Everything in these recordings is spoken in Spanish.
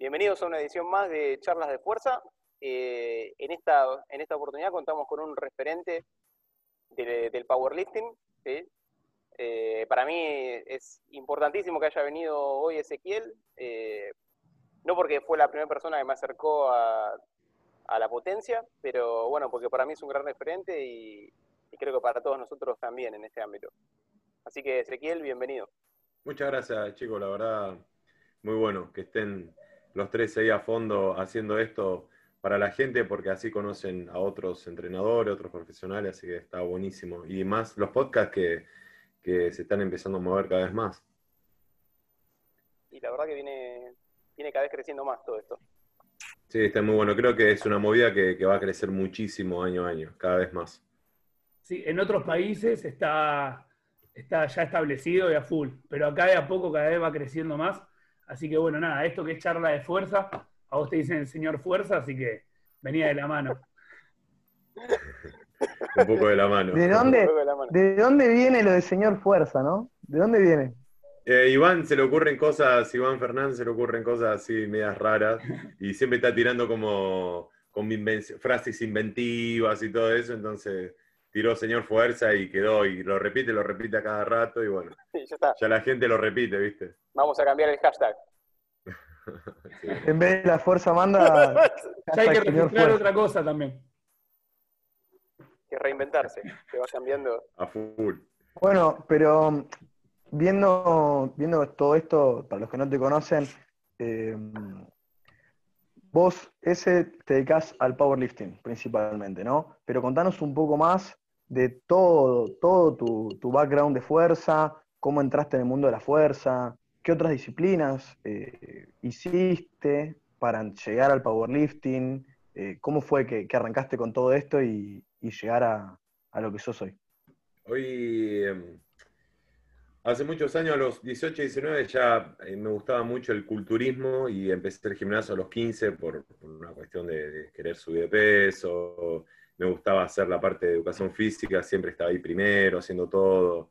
Bienvenidos a una edición más de Charlas de Fuerza. Eh, en, esta, en esta oportunidad contamos con un referente del powerlifting. Eh, para mí es importantísimo que haya venido hoy Ezequiel, eh, no porque fue la primera persona que me acercó a, la potencia, pero bueno, porque para mí es un gran referente y, y creo que para todos nosotros también en este ámbito. Así que Ezequiel, bienvenido. Muchas gracias chicos, la verdad, muy bueno que estén los tres ahí a fondo haciendo esto para la gente, porque así conocen a otros entrenadores, otros profesionales, así que está buenísimo. Y más los podcasts que, se están empezando a mover cada vez más. Y la verdad que viene, viene cada vez creciendo más todo esto. Sí, está muy bueno. Creo que es una movida que, que va a crecer muchísimo año a año, cada vez más. Sí, en otros países está, está ya establecido y a full, pero acá de a poco cada vez va creciendo más Así que bueno, nada, esto que es charla de fuerza, a vos te dicen el señor fuerza, así que venía de la mano. Un poco de la mano. ¿De dónde, ¿De dónde viene lo de señor fuerza, no? ¿De dónde viene? Eh, Iván se le ocurren cosas, Iván Fernández se le ocurren cosas así medias raras y siempre está tirando como con frases inventivas y todo eso, entonces tiró señor fuerza y quedó y lo repite, lo repite a cada rato y bueno, ya, la gente lo repite, ¿viste? Vamos a cambiar el hashtag. En vez de la fuerza manda... ya hay que registrar otra cosa también. Que reinventarse, que va cambiando. A full. Bueno, pero viendo, viendo todo esto, para los que no te conocen, eh, vos ese te dedicas al powerlifting principalmente, ¿no? Pero contanos un poco más de todo, todo tu, background de fuerza, cómo entraste en el mundo de la fuerza, qué otras disciplinas eh, hiciste para llegar al powerlifting, eh, cómo fue que, arrancaste con todo esto y, llegar a, lo que sos hoy. Hoy, em, hace muchos años, a los 18, 19, ya eh, me gustaba mucho el culturismo y empecé el gimnasio a los 15 por, una cuestión de, querer subir de peso me gustaba hacer la parte de educación física, siempre estaba ahí primero, haciendo todo.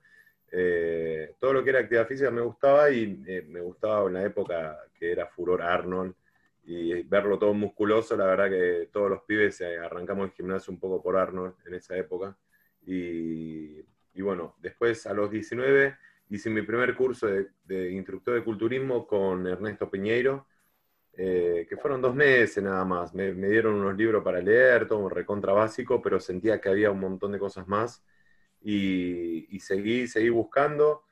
Eh, todo lo que era actividad física me gustaba y eh, me gustaba en la época que era furor Arnold y verlo todo musculoso, la verdad que todos los pibes eh, arrancamos el gimnasio un poco por Arnold en esa época. Y, bueno, después a los 19 hice mi primer curso de, de instructor de culturismo con Ernesto Piñeiro, eh, que fueron dos meses nada más. Me, dieron unos libros para leer, todo recontra básico, pero sentía que había un montón de cosas más. Y, seguí, seguí buscando.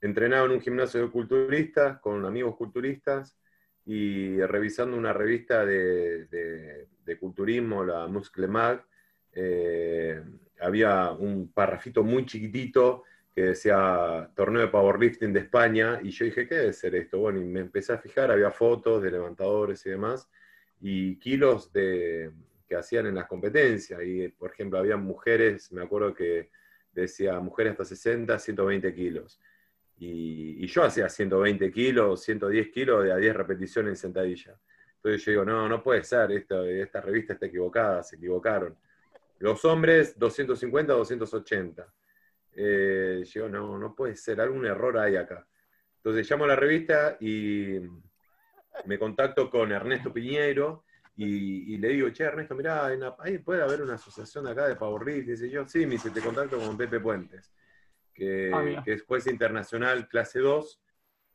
Entrenaba en un gimnasio de culturistas, con amigos culturistas, y revisando una revista de, culturismo, la Muscle Mag, eh, había un parrafito muy chiquitito que decía torneo de powerlifting de España, y yo dije, ¿qué debe ser esto? Bueno, y me empecé a fijar, había fotos de levantadores y demás, y kilos de, que hacían en las competencias, y por ejemplo, había mujeres, me acuerdo que decía mujeres hasta 60, 120 kilos, y, yo hacía 120 kilos, 110 kilos de a 10 repeticiones en sentadilla. Entonces yo digo, no, no puede ser, esta, esta revista está equivocada, se equivocaron. Los hombres, 250, 280 eh, yo, no, no puede ser, algún error hay acá. Entonces llamo a la revista y me contacto con Ernesto Piñero y, le digo, che, Ernesto, mirá, ahí puede haber una asociación acá de Powerlifting. Dice yo, sí, me dice, te contacto con Pepe Puentes, que, ah, que es juez internacional clase 2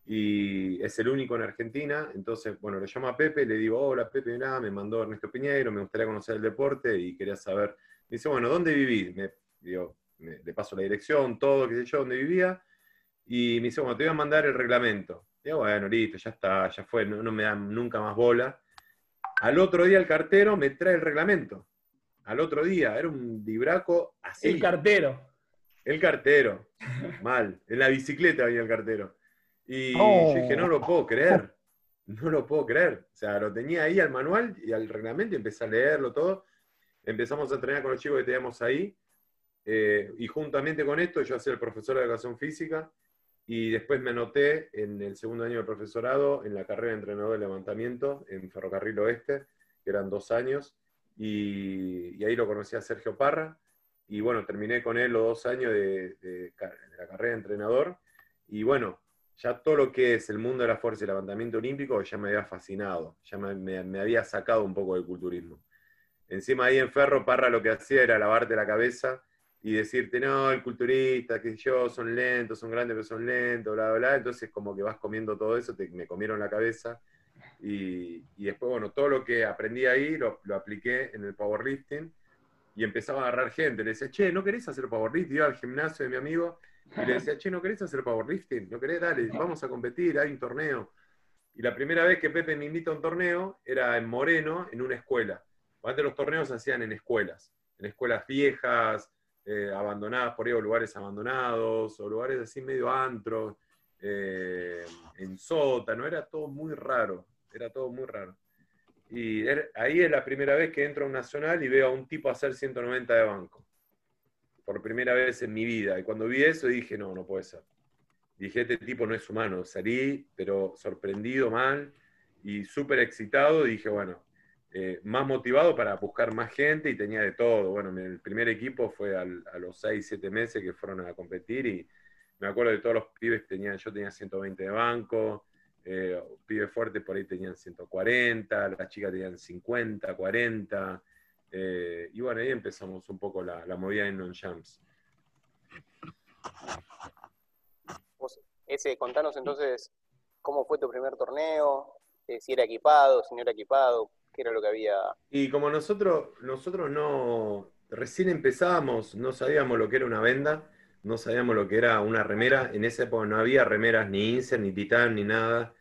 y es el único en Argentina. Entonces, bueno, le llamo a Pepe, le digo, hola Pepe, mirá, me mandó Ernesto Piñero, me gustaría conocer el deporte y quería saber. Me dice, bueno, ¿dónde vivís? Me, digo, le paso la dirección, todo, qué sé yo, donde vivía, y me dice, bueno, te voy a mandar el reglamento. Digo, bueno, listo, ya está, ya fue, no, me dan nunca más bola. Al otro día el cartero me trae el reglamento. Al otro día, era un libraco así. El cartero. El cartero, mal. En la bicicleta venía el cartero. Y yo dije, no lo puedo creer. No lo puedo creer. O sea, lo tenía ahí al manual y al reglamento y empecé a leerlo todo. Empezamos a entrenar con los chicos que teníamos ahí eh, y juntamente con esto yo hacía el profesor de educación física y después me anoté en el segundo año de profesorado en la carrera de entrenador de levantamiento en Ferrocarril Oeste, que eran dos años, y, ahí lo conocí a Sergio Parra, y bueno, terminé con él los dos años de, la carrera de entrenador, y bueno, ya todo lo que es el mundo de la fuerza y el levantamiento olímpico ya me había fascinado, ya me, me había sacado un poco del culturismo. Encima ahí en Ferro, Parra lo que hacía era lavarte la cabeza y decirte, no, el culturista, que yo, son lentos, son grandes, pero son lentos, bla, bla, bla. Entonces como que vas comiendo todo eso, te, me comieron la cabeza. Y, y, después, bueno, todo lo que aprendí ahí lo, lo, apliqué en el powerlifting y empezaba a agarrar gente. Le decía, che, ¿no querés hacer powerlifting? Iba al gimnasio de mi amigo y le decía, che, ¿no querés hacer powerlifting? ¿No querés? Dale, vamos a competir, hay un torneo. Y la primera vez que Pepe me invita a un torneo era en Moreno, en una escuela. Antes los torneos se hacían en escuelas, en escuelas viejas, eh, abandonadas por ahí, lugares abandonados, o lugares así medio antros, eh, en sótano, era todo muy raro, era todo muy raro. Y ahí es la primera vez que entro a un nacional y veo a un tipo hacer 190 de banco. Por primera vez en mi vida. Y cuando vi eso dije, no, no puede ser. Dije, este tipo no es humano. Salí, pero sorprendido mal y súper excitado. Dije, bueno, eh, más motivado para buscar más gente y tenía de todo. Bueno, el primer equipo fue a los 6, 7 meses que fueron a competir y me acuerdo de todos los pibes que tenían, yo tenía 120 de banco, eh, pibes fuertes por ahí tenían 140, las chicas tenían 50, 40, eh, y bueno, ahí empezamos un poco la, movida en non-jumps. Ese, contanos entonces cómo fue tu primer torneo, si era equipado, si no era equipado, ¿Qué era lo que había? Y como nosotros, nosotros no, recién empezábamos, no sabíamos lo que era una venda, no sabíamos lo que era una remera. En esa época no había remeras ni Inser, ni Titan, ni nada.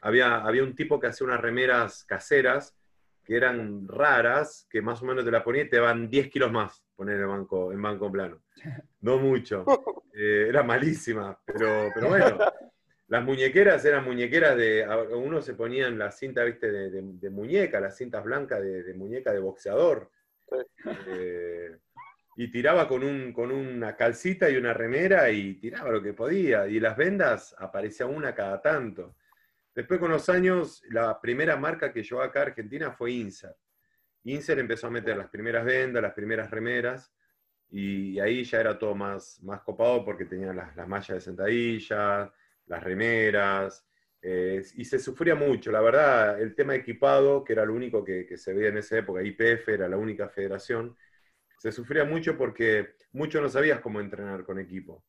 Había, había un tipo que hacía unas remeras caseras que eran raras, que más o menos te la ponía y te van 10 kilos más poner en banco, en banco plano. No mucho. Eh, era malísima, pero, pero bueno, las muñequeras eran muñequeras de. Uno se ponían la cinta, viste, de, muñeca, las cintas blancas de, muñeca de boxeador. Eh, y tiraba con, un, con una calcita y una remera y tiraba lo que podía. Y las vendas aparecía una cada tanto. Después, con los años, la primera marca que llegó acá a Argentina fue Insert. Insert empezó a meter las primeras vendas, las primeras remeras, y ahí ya era todo más, más copado porque tenían las, las mallas de sentadilla, las remeras, eh, y se sufría mucho. La verdad, el tema equipado, que era lo único que, se veía en esa época, IPF era la única federación, se sufría mucho porque mucho no sabías cómo entrenar con equipo.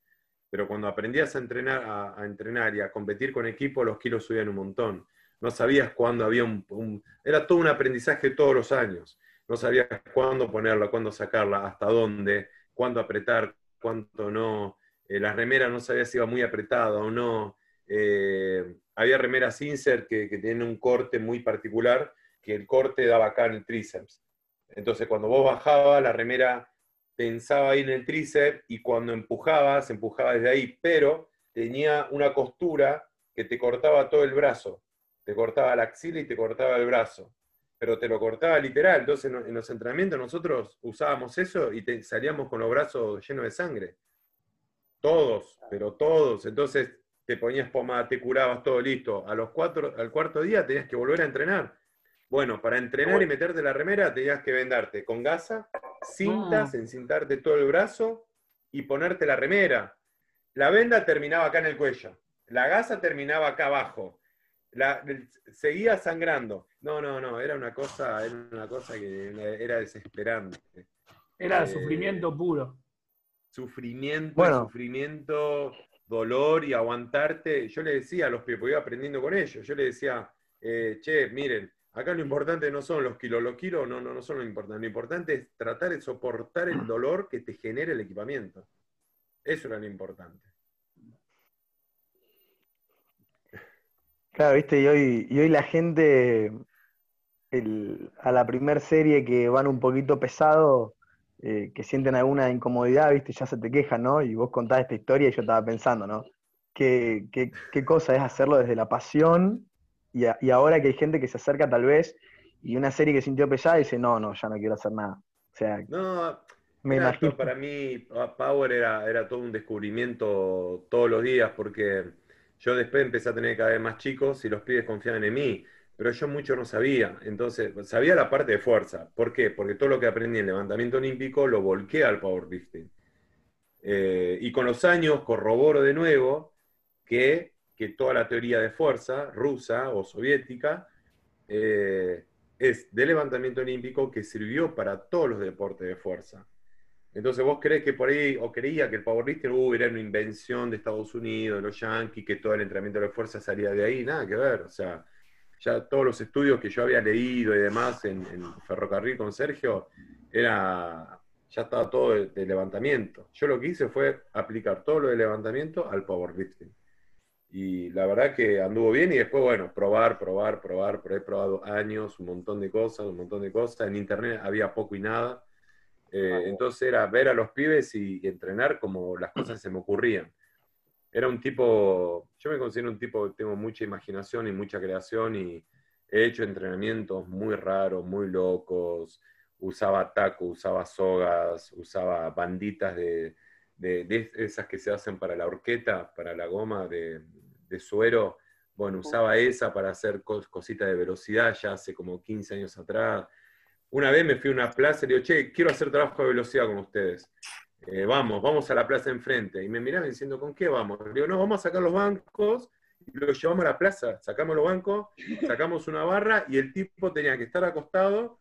Pero cuando aprendías a entrenar, a, entrenar y a competir con equipo, los kilos subían un montón. No sabías cuándo había un, Era todo un aprendizaje todos los años. No sabías cuándo ponerla, cuándo sacarla, hasta dónde, cuándo apretar, cuánto no. Eh, la remera no sabía si iba muy apretada o no. Eh, había remeras insert que, que tienen un corte muy particular, que el corte daba acá en el tríceps. Entonces, cuando vos bajabas, la remera pensaba ahí en el tríceps y cuando empujabas, empujaba desde ahí, pero tenía una costura que te cortaba todo el brazo. Te cortaba la axila y te cortaba el brazo. Pero te lo cortaba literal. Entonces, en los entrenamientos nosotros usábamos eso y salíamos con los brazos llenos de sangre. Todos, pero todos. Entonces te ponías pomada, te curabas, todo listo. A los cuatro, al cuarto día tenías que volver a entrenar. Bueno, para entrenar y meterte la remera tenías que vendarte con gasa, cintas, ah. encintarte todo el brazo y ponerte la remera. La venda terminaba acá en el cuello. La gasa terminaba acá abajo. La, seguía sangrando. No, no, no, era una cosa, era una cosa que era desesperante. Era eh, sufrimiento puro sufrimiento, sufrimiento, dolor y aguantarte. Yo le decía a los que iba aprendiendo con ellos, yo le decía, eh, che, miren, acá lo importante no son los kilos, los kilos no, no, no son lo importante, lo importante es tratar de soportar el dolor que te genera el equipamiento. Eso era lo importante. Claro, viste, y hoy, y hoy la gente a la primer serie que van un poquito pesado, eh, que sienten alguna incomodidad, ¿viste? Ya se te quejan, ¿no? Y vos contás esta historia y yo estaba pensando, ¿no? ¿Qué, qué, cosa es hacerlo desde la pasión y, y, ahora que hay gente que se acerca tal vez y una serie que sintió pesada y dice, no, no, ya no quiero hacer nada. O sea, no, me imagino. Para mí, Power era, era todo un descubrimiento todos los días porque yo después empecé a tener cada vez más chicos y los pibes confiaban en mí pero yo mucho no sabía. Entonces, sabía la parte de fuerza. ¿Por qué? Porque todo lo que aprendí en levantamiento olímpico lo volqué al powerlifting. Eh, y con los años corroboro de nuevo que que toda la teoría de fuerza rusa o soviética eh, es de levantamiento olímpico que sirvió para todos los deportes de fuerza. Entonces vos crees que por ahí, o creía que el powerlifting uh, era una invención de Estados Unidos, de los yankees, que todo el entrenamiento de fuerza salía de ahí, nada que ver. O sea, ya todos los estudios que yo había leído y demás en, Ferrocarril con Sergio, era, ya estaba todo de, levantamiento. Yo lo que hice fue aplicar todo lo de levantamiento al powerlifting. Y la verdad que anduvo bien y después, bueno, probar, probar, probar, he probado años, un montón de cosas, un montón de cosas. En internet había poco y nada. Eh, entonces era ver a los pibes y, entrenar como las cosas se me ocurrían. Era un tipo, yo me considero un tipo que tengo mucha imaginación y mucha creación y he hecho entrenamientos muy raros, muy locos. Usaba taco, usaba sogas, usaba banditas de, de, esas que se hacen para la horqueta, para la goma de, suero. Bueno, usaba esa para hacer cositas de velocidad ya hace como 15 años atrás. Una vez me fui a una plaza y le digo, che, quiero hacer trabajo de velocidad con ustedes. Eh, vamos, vamos a la plaza enfrente. Y me miraban diciendo, ¿con qué vamos? Le digo, no, vamos a sacar los bancos y los llevamos a la plaza. Sacamos los bancos, sacamos una barra y el tipo tenía que estar acostado.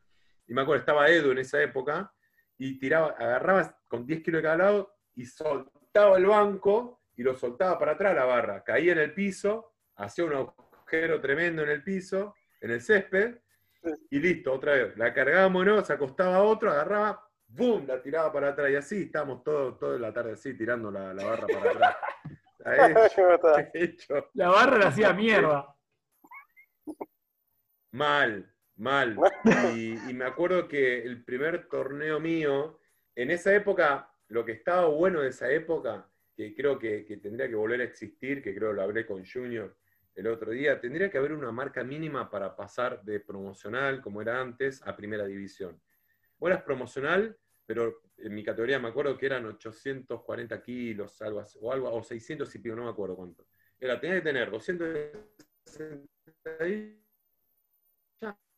Y me acuerdo, estaba Edu en esa época y tiraba, agarraba con 10 kilos de cada lado y soltaba el banco y lo soltaba para atrás la barra. Caía en el piso, hacía un agujero tremendo en el piso, en el césped, y listo, otra vez. La cargábamos, ¿no? Se acostaba otro, agarraba, ¡boom! La tiraba para atrás. Y así estábamos todo, toda la tarde así, tirando la, barra para atrás. La barra la hacía mierda. Mal, mal. Y, y, me acuerdo que el primer torneo mío, en esa época lo que estaba bueno de esa época, que creo que, tendría que volver a existir, que creo lo hablé con Junior el otro día, tendría que haber una marca mínima para pasar de promocional, como era antes, a primera división. Vos eras promocional, pero en mi categoría me acuerdo que eran 840 kilos, algo o, algo, o 600 y pico, no me acuerdo cuánto. Era, tenía que tener 260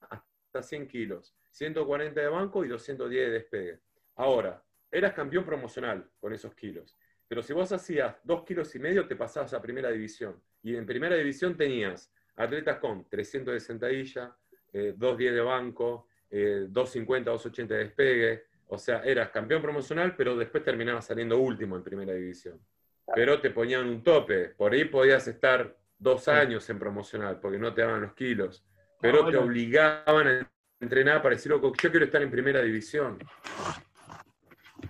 hasta 100 kilos, 140 de banco y 210 de despegue. Ahora, eras campeón promocional con esos kilos. Pero si vos hacías dos kilos y medio, te pasabas a primera división. Y en primera división tenías atletas con 300 de sentadilla, 210 eh, de banco, 250, eh, 280 de despegue. O sea, eras campeón promocional, pero después terminabas saliendo último en primera división. Pero te ponían un tope. Por ahí podías estar dos años en promocional, porque no te daban los kilos. Pero te obligaban a entrenar para decir, yo quiero estar en primera división.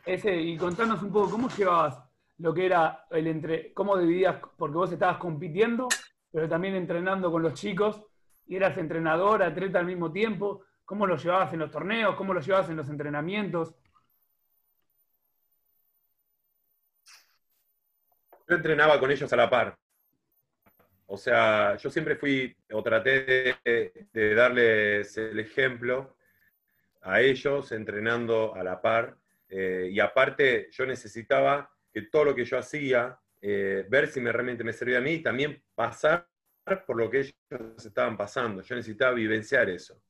Ese, y contanos un poco, ¿cómo llevabas lo que era el entre, cómo dividías, porque vos estabas compitiendo, pero también entrenando con los chicos, y eras entrenador, atleta al mismo tiempo, ¿cómo lo llevabas en los torneos? ¿Cómo lo llevabas en los entrenamientos? Yo entrenaba con ellos a la par. O sea, yo siempre fui, o traté de darles el ejemplo a ellos entrenando a la par eh, y aparte, yo necesitaba que todo lo que yo hacía, eh, ver si me, realmente me servía a mí y también pasar por lo que ellos estaban pasando. Yo necesitaba vivenciar eso.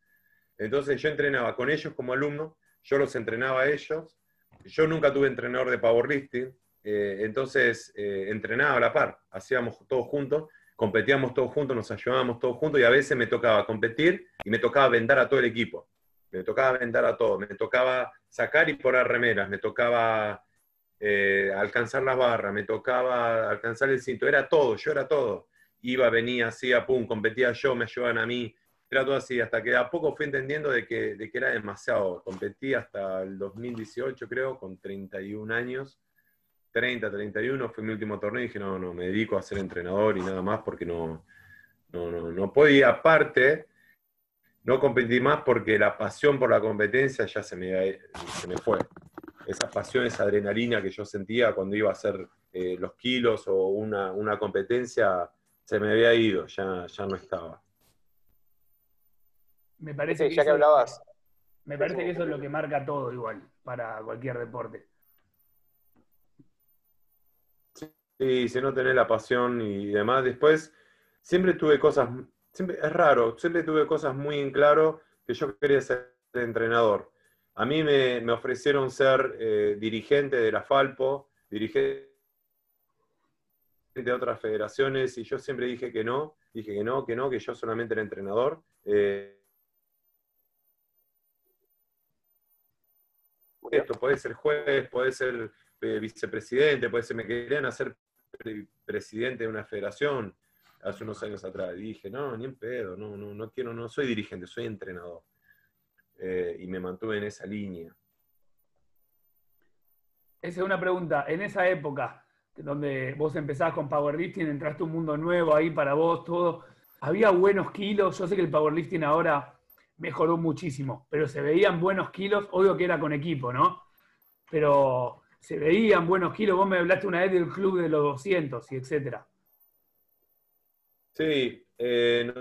Entonces yo entrenaba con ellos como alumno, yo los entrenaba a ellos. Yo nunca tuve entrenador de powerlifting, eh, entonces entrenaba a la par, hacíamos todos juntos, competíamos todos juntos, nos ayudábamos todos juntos y a veces me tocaba competir y me tocaba vendar a todo el equipo me tocaba vendar a todo, me tocaba sacar y poner remeras, me tocaba eh, alcanzar las barras, me tocaba alcanzar el cinto, era todo, yo era todo. Iba, venía, hacía, pum, competía yo, me ayudaban a mí, era todo así, hasta que a poco fui entendiendo de que, de era demasiado. Competí hasta el 2018, creo, con 31 años. 30, 31 fue mi último torneo y dije, no, no, me dedico a ser entrenador y nada más porque no, no, no, podía. Aparte, no competí más porque la pasión por la competencia ya se me, se me fue. Esa pasión, esa adrenalina que yo sentía cuando iba a hacer eh, los kilos o una, competencia, se me había ido, ya, ya no estaba. Me parece que ya que hablabas. Me parece que eso es lo que marca todo igual para cualquier deporte. Sí, si no tenés la pasión y demás, después siempre tuve cosas es raro, siempre tuve cosas muy en claro que yo quería ser entrenador. A mí me, ofrecieron ser eh, dirigente de la Falpo, dirigente de otras federaciones y yo siempre dije que no, dije que no, que no, que yo solamente era entrenador. Eh, esto puede ser juez, puede ser eh, vicepresidente, puede ser, me querían hacer presidente de una federación hace unos años atrás. Y dije, no, ni en pedo, no, no, no quiero, no soy dirigente, soy entrenador. Eh, y me mantuve en esa línea. Esa es una pregunta. En esa época, donde vos empezás con powerlifting, entraste a un mundo nuevo ahí para vos, todo. ¿Había buenos kilos? Yo sé que el powerlifting ahora mejoró muchísimo, pero se veían buenos kilos, obvio que era con equipo, ¿no? Pero se veían buenos kilos, vos me hablaste una vez del club de los 200 y etcétera. Sí, eh,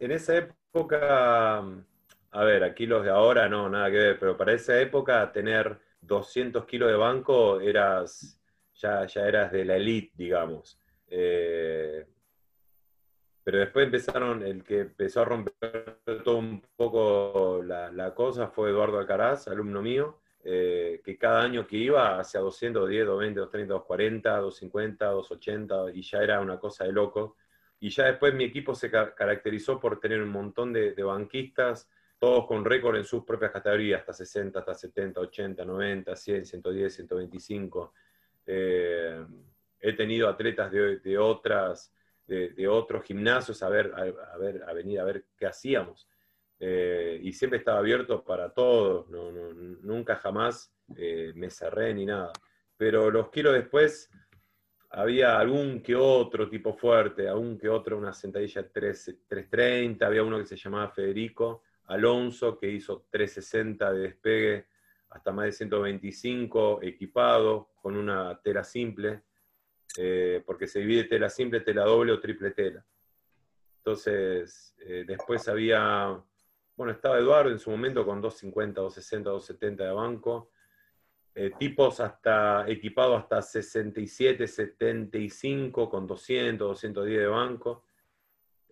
en esa época, a ver, a kilos de ahora no, nada que ver, pero para esa época tener 200 kilos de banco eras, ya, ya eras de la elite, digamos. Eh, pero después empezaron, el que empezó a romper todo un poco la, cosa fue Eduardo Alcaraz, alumno mío, eh, que cada año que iba hacia 200, 210, 220, 230, 240, 250, 280, y ya era una cosa de loco. Y ya después mi equipo se caracterizó por tener un montón de, banquistas, todos con récord en sus propias categorías, hasta 60, hasta 70, 80, 90, 100, 110, 125. he tenido atletas de otras de, otros gimnasios a ver, a, ver, a venir a ver qué hacíamos. Eh, y siempre estaba abierto para todos, nunca jamás eh, me cerré ni nada. Pero los kilos después había algún que otro tipo fuerte, algún que otro, una sentadilla 330, había uno que se llamaba Federico Alonso, que hizo 360 de despegue hasta más de 125, equipado, con una tela simple. Eh, porque se divide tela simple, tela doble o triple tela. Entonces, eh, después había, bueno, estaba Eduardo en su momento con 250, 260, 270 de banco, eh, tipos hasta equipados hasta 67, 75 con 200, 210 de banco.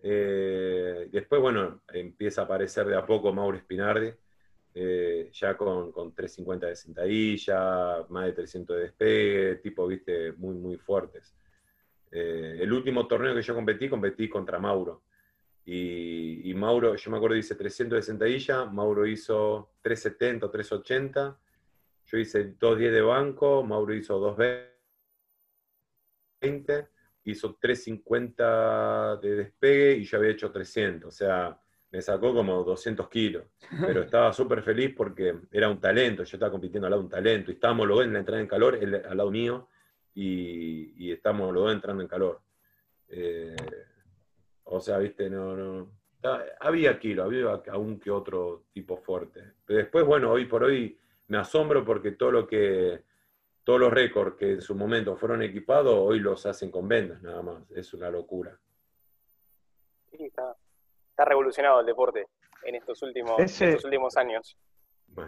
después, bueno, empieza a aparecer de a poco Mauro Spinardi, eh, ya con, 350 de sentadilla, más de 300 de despegue, tipo, viste, muy, muy fuertes. Eh, el último torneo que yo competí, competí contra Mauro. Y, Mauro, yo me acuerdo, hice 300 de sentadilla, Mauro hizo 370 o 380, yo hice 210 de banco, Mauro hizo 220, hizo 350 de despegue y yo había hecho 300. O sea, me sacó como 200 kilos, pero estaba súper feliz porque era un talento, yo estaba compitiendo al lado de un talento, y estábamos los dos en la entrada en calor, él al lado mío, y, y estamos los dos entrando en calor. Eh, o sea, viste, no, no, había kilos, había aún que otro tipo fuerte. Pero después, bueno, hoy por hoy me asombro porque todo lo que, todos los récords que en su momento fueron equipados, hoy los hacen con vendas nada más, es una locura. Sí, está, ha revolucionado el deporte en estos últimos, últimos años.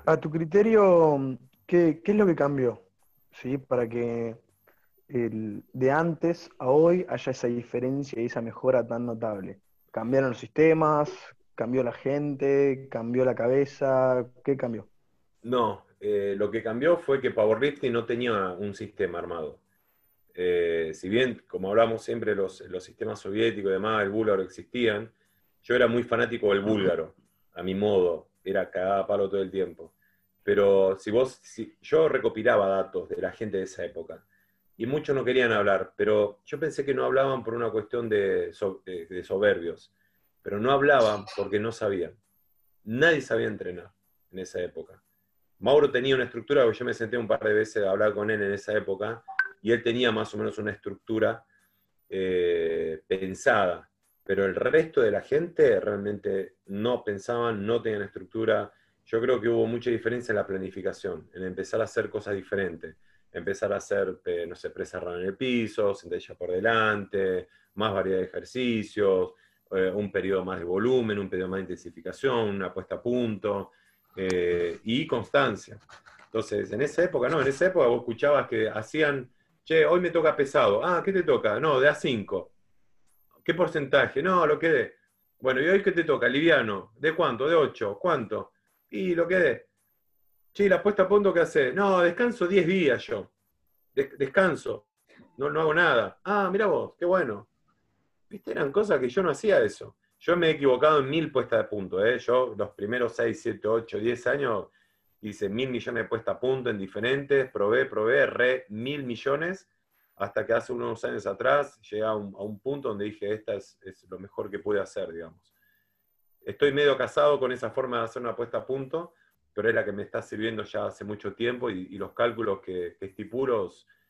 A tu criterio, ¿qué, es lo que cambió? ¿Sí? Para que de antes a hoy haya esa diferencia y esa mejora tan notable. ¿Cambiaron los sistemas? ¿Cambió la gente? ¿Cambió la cabeza? ¿Qué cambió? No, eh, lo que cambió fue que Powerlifting no tenía un sistema armado. Eh, si bien, como hablamos siempre, los, los sistemas soviéticos y demás, el búlgaro existían, yo era muy fanático del búlgaro, a mi modo, era cagada palo todo el tiempo. Pero si vos, si, yo recopilaba datos de la gente de esa época y muchos no querían hablar, pero yo pensé que no hablaban por una cuestión de, de soberbios, pero no hablaban porque no sabían. Nadie sabía entrenar en esa época. Mauro tenía una estructura, yo me senté un par de veces a hablar con él en esa época, y él tenía más o menos una estructura eh, pensada pero el resto de la gente realmente no pensaban, no tenían estructura. Yo creo que hubo mucha diferencia en la planificación, en empezar a hacer cosas diferentes, empezar a hacer, eh, no sé, presa en el piso, sentadilla por delante, más variedad de ejercicios, eh, un periodo más de volumen, un periodo más de intensificación, una puesta a punto eh, y constancia. Entonces, en esa época, no, en esa época vos escuchabas que hacían, che, hoy me toca pesado, ah, ¿qué te toca? No, de A5 ¿Qué porcentaje? No, lo quedé. Bueno, ¿y hoy qué te toca? Liviano. ¿De cuánto? ¿De 8? ¿Cuánto? Y lo quedé. Che, la puesta a punto que hace. No, descanso 10 días yo. descanso. no, no hago nada. Ah, mira vos, qué bueno. Viste, eran cosas que yo no hacía eso. Yo me he equivocado en mil puestas de punto, ¿eh? Yo los primeros 6, 7, 8, 10 años hice mil millones de puestas a punto en diferentes, probé, probé, re mil millones, hasta que hace unos años atrás llegué a un, punto donde dije, esta es, lo mejor que pude hacer, digamos. Estoy medio casado con esa forma de hacer una puesta a punto, pero es la que me está sirviendo ya hace mucho tiempo y, los cálculos que, que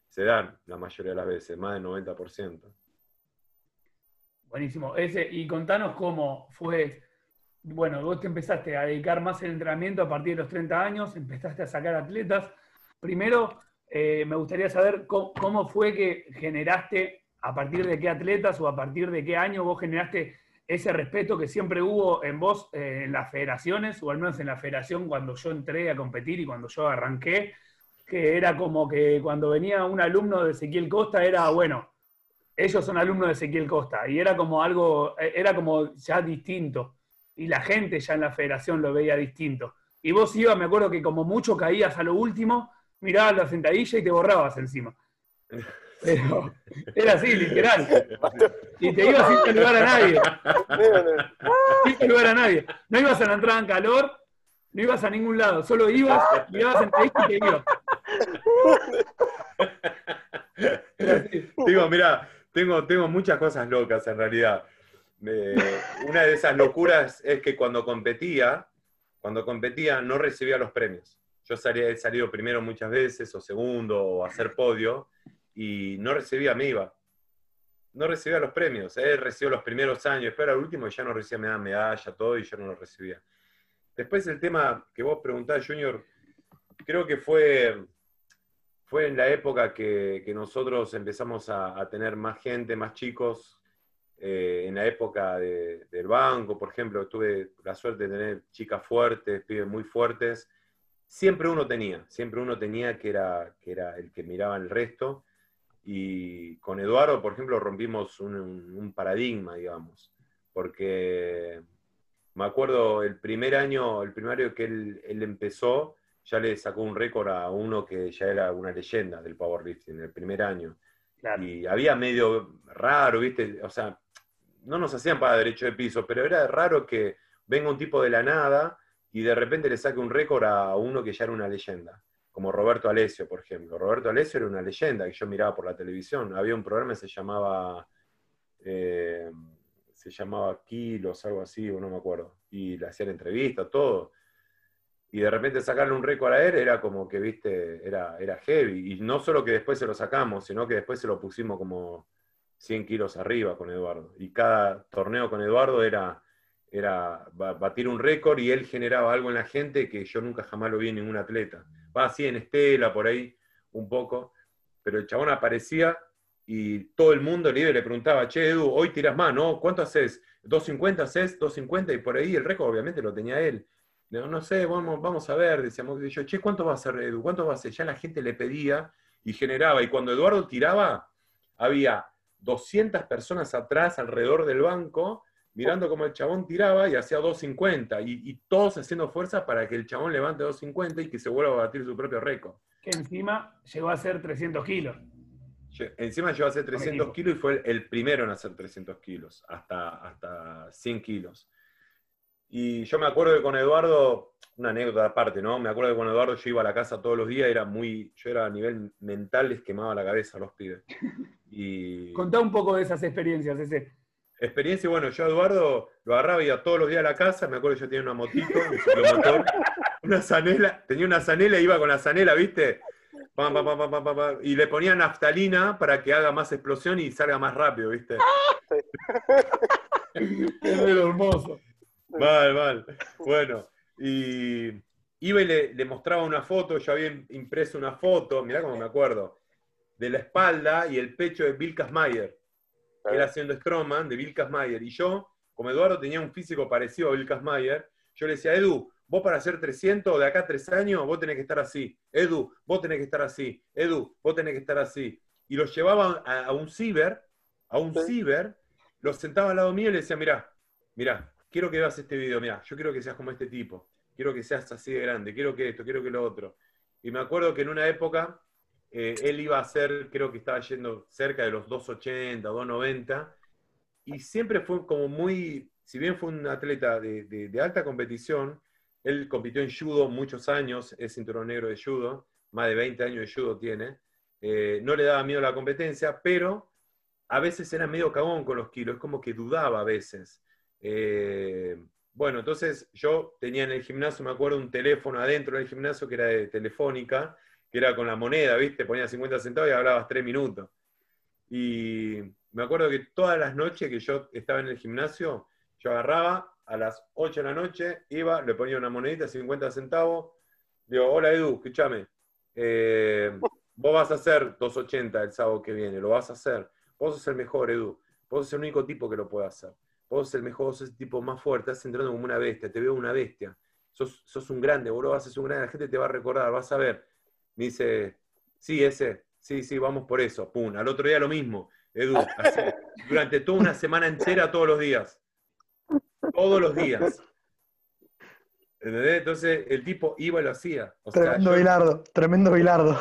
se dan la mayoría de las veces, más del 90%. Buenísimo. Ese, y contanos cómo fue, bueno, vos te empezaste a dedicar más al entrenamiento a partir de los 30 años, empezaste a sacar atletas. Primero, eh, me gustaría saber cómo, fue que generaste, a partir de qué atletas o a partir de qué año vos generaste ese respeto que siempre hubo en vos eh, en las federaciones, o al menos en la federación cuando yo entré a competir y cuando yo arranqué, que era como que cuando venía un alumno de Ezequiel Costa era, bueno, ellos son alumnos de Ezequiel Costa, y era como algo, era como ya distinto, y la gente ya en la federación lo veía distinto. Y vos ibas, me acuerdo que como mucho caías a lo último, mirabas la sentadilla y te borrabas encima. Pero era así, literal. Y te ibas sin saludar a nadie. Sin saludar a nadie. No ibas a la entrada en calor, no ibas a ningún lado, solo ibas, mirabas sentadilla y te ibas. Digo, mira, tengo, tengo muchas cosas locas en realidad. Eh, una de esas locuras es que cuando competía, cuando competía no recibía los premios. Yo salía, he salido primero muchas veces, o segundo, o hacer podio, y no recibía, me iba. No recibía los premios. Él recibió los primeros años, pero al último ya no recibía, me daban medalla, todo, y yo no lo recibía. Después el tema que vos preguntás, Junior, creo que fue, fue en la época que, que nosotros empezamos a, a, tener más gente, más chicos, eh, en la época de, del banco, por ejemplo, tuve la suerte de tener chicas fuertes, pibes muy fuertes. Siempre uno tenía, siempre uno tenía que era, que era el que miraba el resto. Y con Eduardo, por ejemplo, rompimos un, un paradigma, digamos, porque me acuerdo el primer año, el primer año que él, él, empezó, ya le sacó un récord a uno que ya era una leyenda del powerlifting, el primer año. Claro. Y había medio raro, ¿viste? O sea, no nos hacían para derecho de piso, pero era raro que venga un tipo de la nada y de repente le saque un récord a uno que ya era una leyenda, como Roberto Alessio, por ejemplo. Roberto Alessio era una leyenda que yo miraba por la televisión. Había un programa que se llamaba, eh, se llamaba Kilos, algo así, o no me acuerdo. Y le hacían entrevistas, todo. Y de repente sacarle un récord a él era como que, viste, era, era heavy. Y no solo que después se lo sacamos, sino que después se lo pusimos como 100 kilos arriba con Eduardo. Y cada torneo con Eduardo era, era batir un récord y él generaba algo en la gente que yo nunca jamás lo vi en ningún atleta. Va así en Estela, por ahí, un poco. Pero el chabón aparecía y todo el mundo le, le preguntaba, che, Edu, hoy tiras más, ¿no? ¿Cuánto haces? ¿250 haces? ¿250? Y por ahí el récord obviamente lo tenía él. No, no sé, vamos, vamos a ver, decíamos, yo, che, ¿cuánto va a ser Edu? ¿Cuánto va a ser? Ya la gente le pedía y generaba. Y cuando Eduardo tiraba, había 200 personas atrás, alrededor del banco, mirando cómo el chabón tiraba y hacía 250. Y, y todos haciendo fuerza para que el chabón levante 250 y que se vuelva a batir su propio récord. Que encima llegó a ser 300 kilos. Encima llegó a ser 300 kilos y fue el primero en hacer 300 kilos, hasta, hasta 100 kilos. Y yo me acuerdo que con Eduardo, una anécdota aparte, ¿no? Me acuerdo que con Eduardo yo iba a la casa todos los días, era muy, yo era a nivel mental, les quemaba la cabeza a los pibes. Y... Contá un poco de esas experiencias, ese. Experiencia, bueno, yo a Eduardo lo agarraba y iba todos los días a la casa, me acuerdo que yo tenía una motito, un ciclomotor, una zanela, tenía una zanela, iba con la zanela, ¿viste? Pam, pam, pam, pam, pam, y le ponía naftalina para que haga más explosión y salga más rápido, ¿viste? es hermoso. Mal, mal. Bueno, y iba y le, le, mostraba una foto, yo había impreso una foto, mirá cómo me acuerdo, de la espalda y el pecho de Bill Kazmaier. Él haciendo Stroman de Bill Kazmaier. Y yo, como Eduardo tenía un físico parecido a Bill Kazmaier, yo le decía, Edu, vos para hacer 300 de acá a 3 años, vos tenés que estar así. Edu, vos tenés que estar así. Edu, vos tenés que estar así. Y lo llevaba a, a un ciber, a un sí. ciber, lo sentaba al lado mío y le decía, mirá, mirá, quiero que veas este video, mira, yo quiero que seas como este tipo, quiero que seas así de grande, quiero que esto, quiero que lo otro. Y me acuerdo que en una época eh, él iba a ser, creo que estaba yendo cerca de los 280, 290, y siempre fue como muy, si bien fue un atleta de, de alta competición, él compitió en judo muchos años, es cinturón negro de judo, más de 20 años de judo tiene, eh, no le daba miedo la competencia, pero a veces era medio cagón con los kilos, es como que dudaba a veces. Eh, bueno, entonces yo tenía en el gimnasio, me acuerdo, un teléfono adentro del gimnasio que era de telefónica, que era con la moneda, ¿viste? Ponía 50 centavos y hablabas 3 minutos. Y me acuerdo que todas las noches que yo estaba en el gimnasio, yo agarraba a las 8 de la noche, iba, le ponía una monedita, 50 centavos, digo, hola Edu, escúchame, eh, vos vas a hacer 280 el sábado que viene, lo vas a hacer, vos sos el mejor Edu, vos sos el único tipo que lo puede hacer, vos sos el mejor, sos el tipo más fuerte, estás entrando como una bestia, te veo una bestia, sos, sos un grande, vos lo ser un grande, la gente te va a recordar, vas a ver, me dice, sí, ese, sí, sí, vamos por eso, pum, al otro día lo mismo, Edu, durante toda una semana entera, todos los días todos los días. Entonces el tipo iba y lo hacía. tremendo Bilardo, tremendo Bilardo.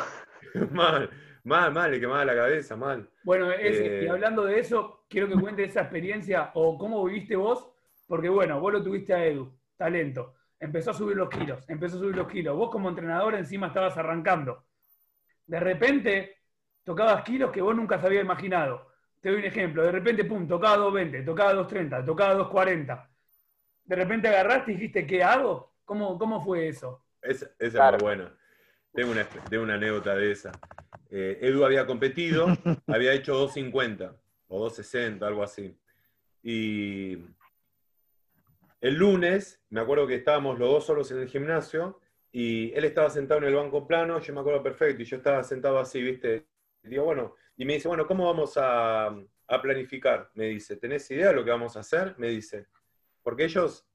mal, mal, mal, le quemaba la cabeza, mal. Bueno, y eh, hablando de eso, quiero que cuentes esa experiencia o cómo viviste vos, porque bueno, vos lo tuviste a Edu, talento. Empezó a subir los kilos, empezó a subir los kilos. Vos como entrenador encima estabas arrancando. De repente tocabas kilos que vos nunca se había imaginado. Te doy un ejemplo, de repente, pum, tocaba 220, tocaba 230, tocaba 240 de repente agarraste y dijiste, ¿qué hago? ¿Cómo, cómo fue eso? esa es muy buena. Tengo una, tengo una anécdota de esa. Eh, Edu había competido, había hecho 250 o 260, algo así. Y el lunes, me acuerdo que estábamos los dos solos en el gimnasio y él estaba sentado en el banco plano, yo me acuerdo perfecto, y yo estaba sentado así, ¿viste? Y digo, bueno, y me dice, bueno, ¿cómo vamos a, planificar? Me dice, ¿tenés idea de lo que vamos a hacer? Me dice, porque ellos,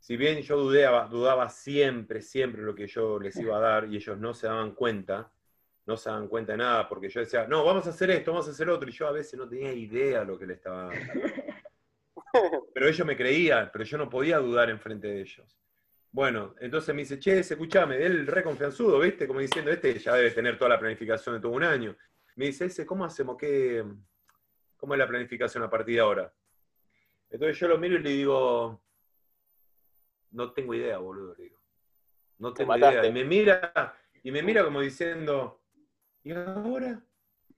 si bien yo dudaba, dudaba siempre, siempre lo que yo les iba a dar y ellos no se daban cuenta, no se daban cuenta de nada, porque yo decía, no, vamos a hacer esto, vamos a hacer otro, y yo a veces no tenía idea de lo que les estaba dando. Pero ellos me creían, pero yo no podía dudar enfrente de ellos. Bueno, entonces me dice, che, escuchame, él re confianzudo, ¿viste? Como diciendo, este ya debe tener toda la planificación de todo un año. Me dice, ese, ¿cómo hacemos? ¿Qué, ¿Cómo es la planificación a partir de ahora? Entonces yo lo miro y le digo, no tengo idea, boludo, le digo. No tengo idea. Y me mira, y me mira como diciendo, ¿y ahora?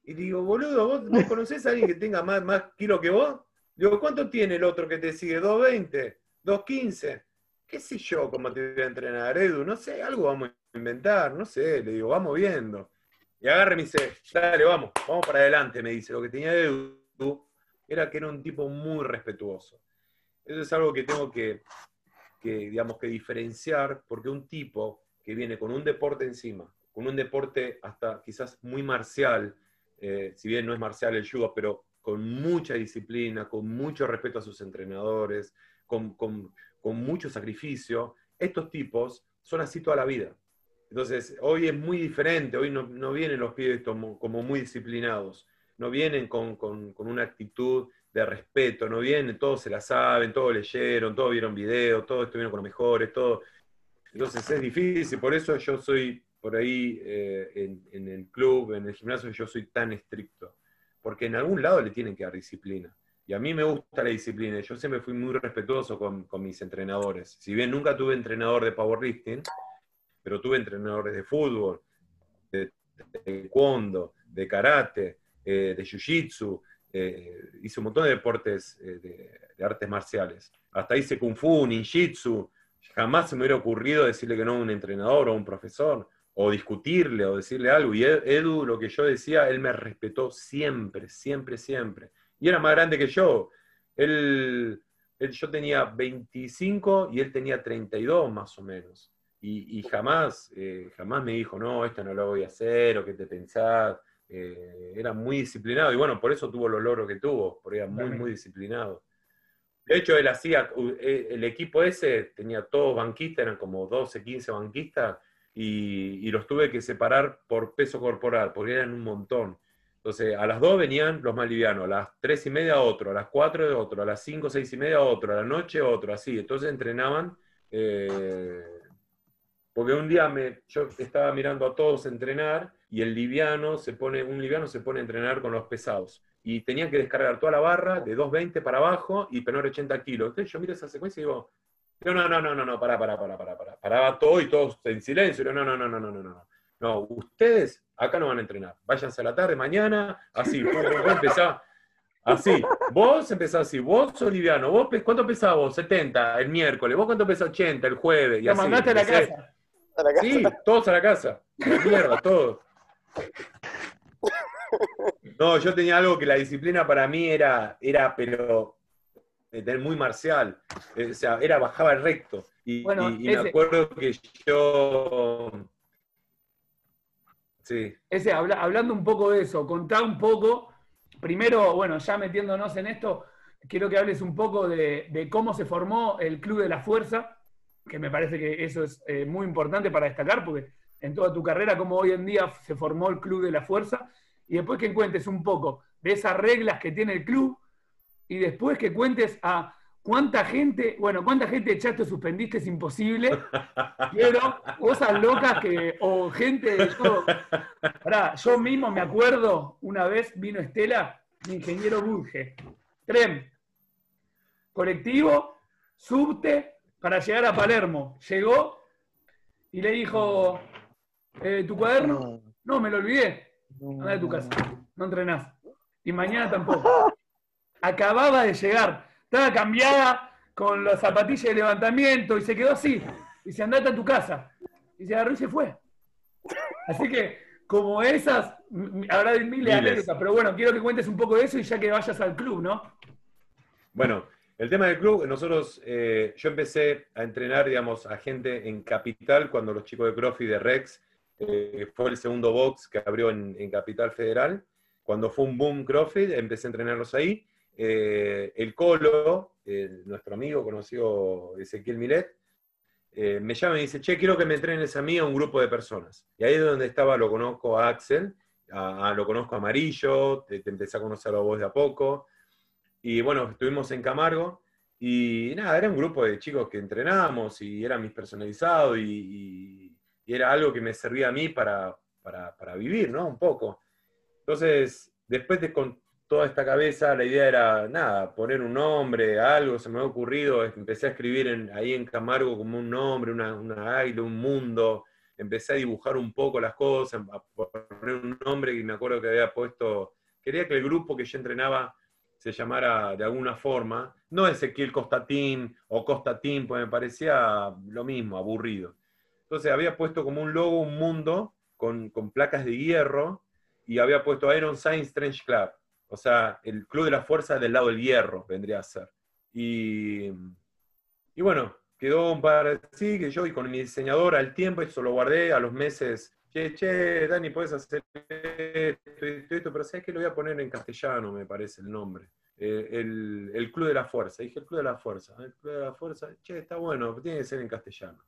Y digo, boludo, ¿vos, ¿vos conocés a alguien que tenga más, más kilo que vos? Digo, ¿cuánto tiene el otro que te sigue? ¿220? ¿215? ¿Qué sé yo cómo te voy a entrenar, Edu? No sé, algo vamos a inventar, no sé. Le digo, vamos viendo. Y agarre y me dice, dale, vamos, vamos para adelante, me dice. Lo que tenía Edu era que era un tipo muy respetuoso. Eso es algo que tengo que, digamos, que diferenciar, porque un tipo que viene con un deporte encima, con un deporte hasta quizás muy marcial, eh, si bien no es marcial el judo, pero con mucha disciplina, con mucho respeto a sus entrenadores, con, mucho sacrificio, estos tipos son así toda la vida. Entonces, hoy es muy diferente, hoy no, vienen los pibes como muy disciplinados no vienen con, una actitud de respeto, no vienen, todos se la saben, todos leyeron, todos vieron videos, todos estuvieron con los mejores, todo. Entonces es difícil, por eso yo soy por ahí eh, en, el club, en el gimnasio, yo soy tan estricto, porque en algún lado le tienen que dar disciplina. Y a mí me gusta la disciplina, yo siempre fui muy respetuoso con, mis entrenadores. Si bien nunca tuve entrenador de powerlifting, pero tuve entrenadores de fútbol, de taekwondo, de karate, eh, de jiu-jitsu, eh, hice un montón de deportes eh, de, artes marciales. Hasta hice kung fu, ninjitsu. Jamás se me hubiera ocurrido decirle que no a un entrenador o a un profesor, o discutirle o decirle algo. Y Edu, lo que yo decía, él me respetó siempre, siempre, siempre. Y era más grande que yo. Él, yo tenía 25 y él tenía 32 más o menos. Y, jamás, jamás me dijo, no, esto no lo voy a hacer, o qué te pensás. Eh, era muy disciplinado y bueno, por eso tuvo los logros que tuvo, porque era muy, muy disciplinado. De hecho, él hacía, eh, el equipo ese tenía todos banquistas, eran como 12, 15 banquistas, y, los tuve que separar por peso corporal, porque eran un montón. Entonces, a las 2 venían los más livianos, a las 3 y media otro, a las 4 otro, a las 5, 6 y media otro, a la noche otro, así. Entonces entrenaban eh, Porque un día me, yo estaba mirando a todos entrenar y el liviano se pone, un liviano se pone a entrenar con los pesados. Y tenía que descargar toda la barra de 220 para abajo y penor 80 kilos. Entonces yo miro esa secuencia y digo, no, no, no, no, no, no, pará, pará, pará, pará, pará. Paraba todo y todos en silencio. No, no, no, no, no, no, no, no. No, ustedes acá no van a entrenar. Váyanse a la tarde, mañana, así, vos empezás. Así, vos empezás así, vos Oliviano, vos ¿cuánto pesás vos? 70 el miércoles, vos cuánto pesás 80 el jueves y Te mandaste a la casa. A la casa. Sí, todos a la casa. A la mierda, todos. No, yo tenía algo que la disciplina para mí era, era pero muy marcial. Eh, o sea, era bajaba recto. Y, Bueno, y- y ese- me acuerdo que yo. Sí. Ese, habla- hablando un poco de eso, contá un poco, primero, bueno, ya metiéndonos en esto, quiero que hables un poco de, de cómo se formó el Club de la Fuerza, que me parece que eso es eh, muy importante para destacar, porque en toda tu carrera, cómo hoy en día se formó el Club de la Fuerza, y después que cuentes un poco de esas reglas que tiene el club, y después que cuentes a cuánta gente, bueno, cuánta gente echaste o suspendiste es imposible, pero cosas locas que, o gente de todo. Pará, yo mismo me acuerdo, una vez vino Estela, mi ingeniero Budge, tren, colectivo, subte, para llegar a Palermo. Llegó y le dijo, eh, ¿tu cuaderno? No, me lo olvidé. Anda de tu casa, no entrenás. Y mañana tampoco. Acababa de llegar, estaba cambiada con las zapatillas de levantamiento y se quedó así. Y se andate a tu casa. Y se agarró y se fue. Así que, como esas, habrá de miles de anécdotas, pero bueno, quiero que cuentes un poco de eso y ya que vayas al club, ¿no? Bueno, el tema del club, nosotros, eh, yo empecé a entrenar, digamos, a gente en Capital cuando los chicos de CrossFit de Rex, eh, fue el segundo box que abrió en, en Capital Federal. Cuando fue un boom CrossFit, empecé a entrenarlos ahí. Eh, el Colo, nuestro amigo conocido Ezequiel Milet, eh, me llama y dice, che, quiero que me entrenes a mí a un grupo de personas. Y ahí es donde estaba, lo conozco a Axel, a- lo conozco a Amarillo, te, empecé a conocer a vos de a poco. Y bueno, estuvimos en Camargo y nada, era un grupo de chicos que entrenábamos y eran mis personalizados y, era algo que me servía a mí para, para, para vivir, ¿no? Un poco. Entonces, después de toda esta cabeza, la idea era, nada, poner un nombre, algo, se me ha ocurrido, empecé a escribir en- ahí en Camargo como un nombre, una, una águila, un mundo, empecé a dibujar un poco las cosas, a poner un nombre que me acuerdo que había puesto, quería que el grupo que yo entrenaba se llamara de alguna forma, no Ezequiel Costatín o Costatín, pues me parecía lo mismo, aburrido. Entonces había puesto como un logo, un mundo, con, con placas de hierro, y había puesto Iron Science Strange Club. O sea, el club de la fuerza del lado del hierro vendría a ser. Y, bueno, quedó un par así, que yo y con mi diseñador al tiempo, eso lo guardé a los meses. Che, che, Dani, puedes hacer esto, esto, esto, pero sabes que lo voy a poner en castellano, me parece el nombre. Eh, el, el Club de la Fuerza. Dije, el Club de la Fuerza. El Club de la Fuerza, che, está bueno, tiene que ser en castellano.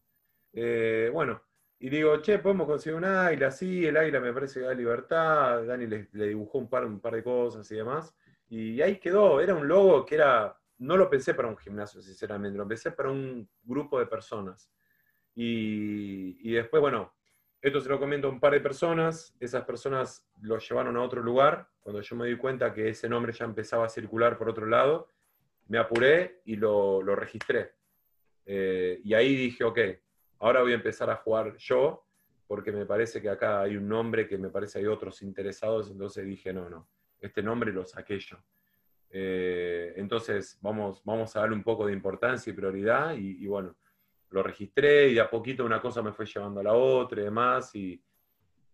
Eh, bueno, y digo, che, podemos conseguir un águila, sí, el águila me parece que da libertad, Dani le, le dibujó un par, un par de cosas y demás, y ahí quedó, era un logo que era, no lo pensé para un gimnasio, sinceramente, lo pensé para un grupo de personas. Y, y después, bueno, esto se lo comento a un par de personas, esas personas lo llevaron a otro lugar, cuando yo me di cuenta que ese nombre ya empezaba a circular por otro lado, me apuré y lo, lo registré. Eh, y ahí dije, ok, ahora voy a empezar a jugar yo, porque me parece que acá hay un nombre que me parece hay otros interesados, entonces dije, no, no, este nombre lo saqué yo. Eh, entonces vamos, vamos a darle un poco de importancia y prioridad, y, bueno, lo registré y a poquito una cosa me fue llevando a la otra y demás, y,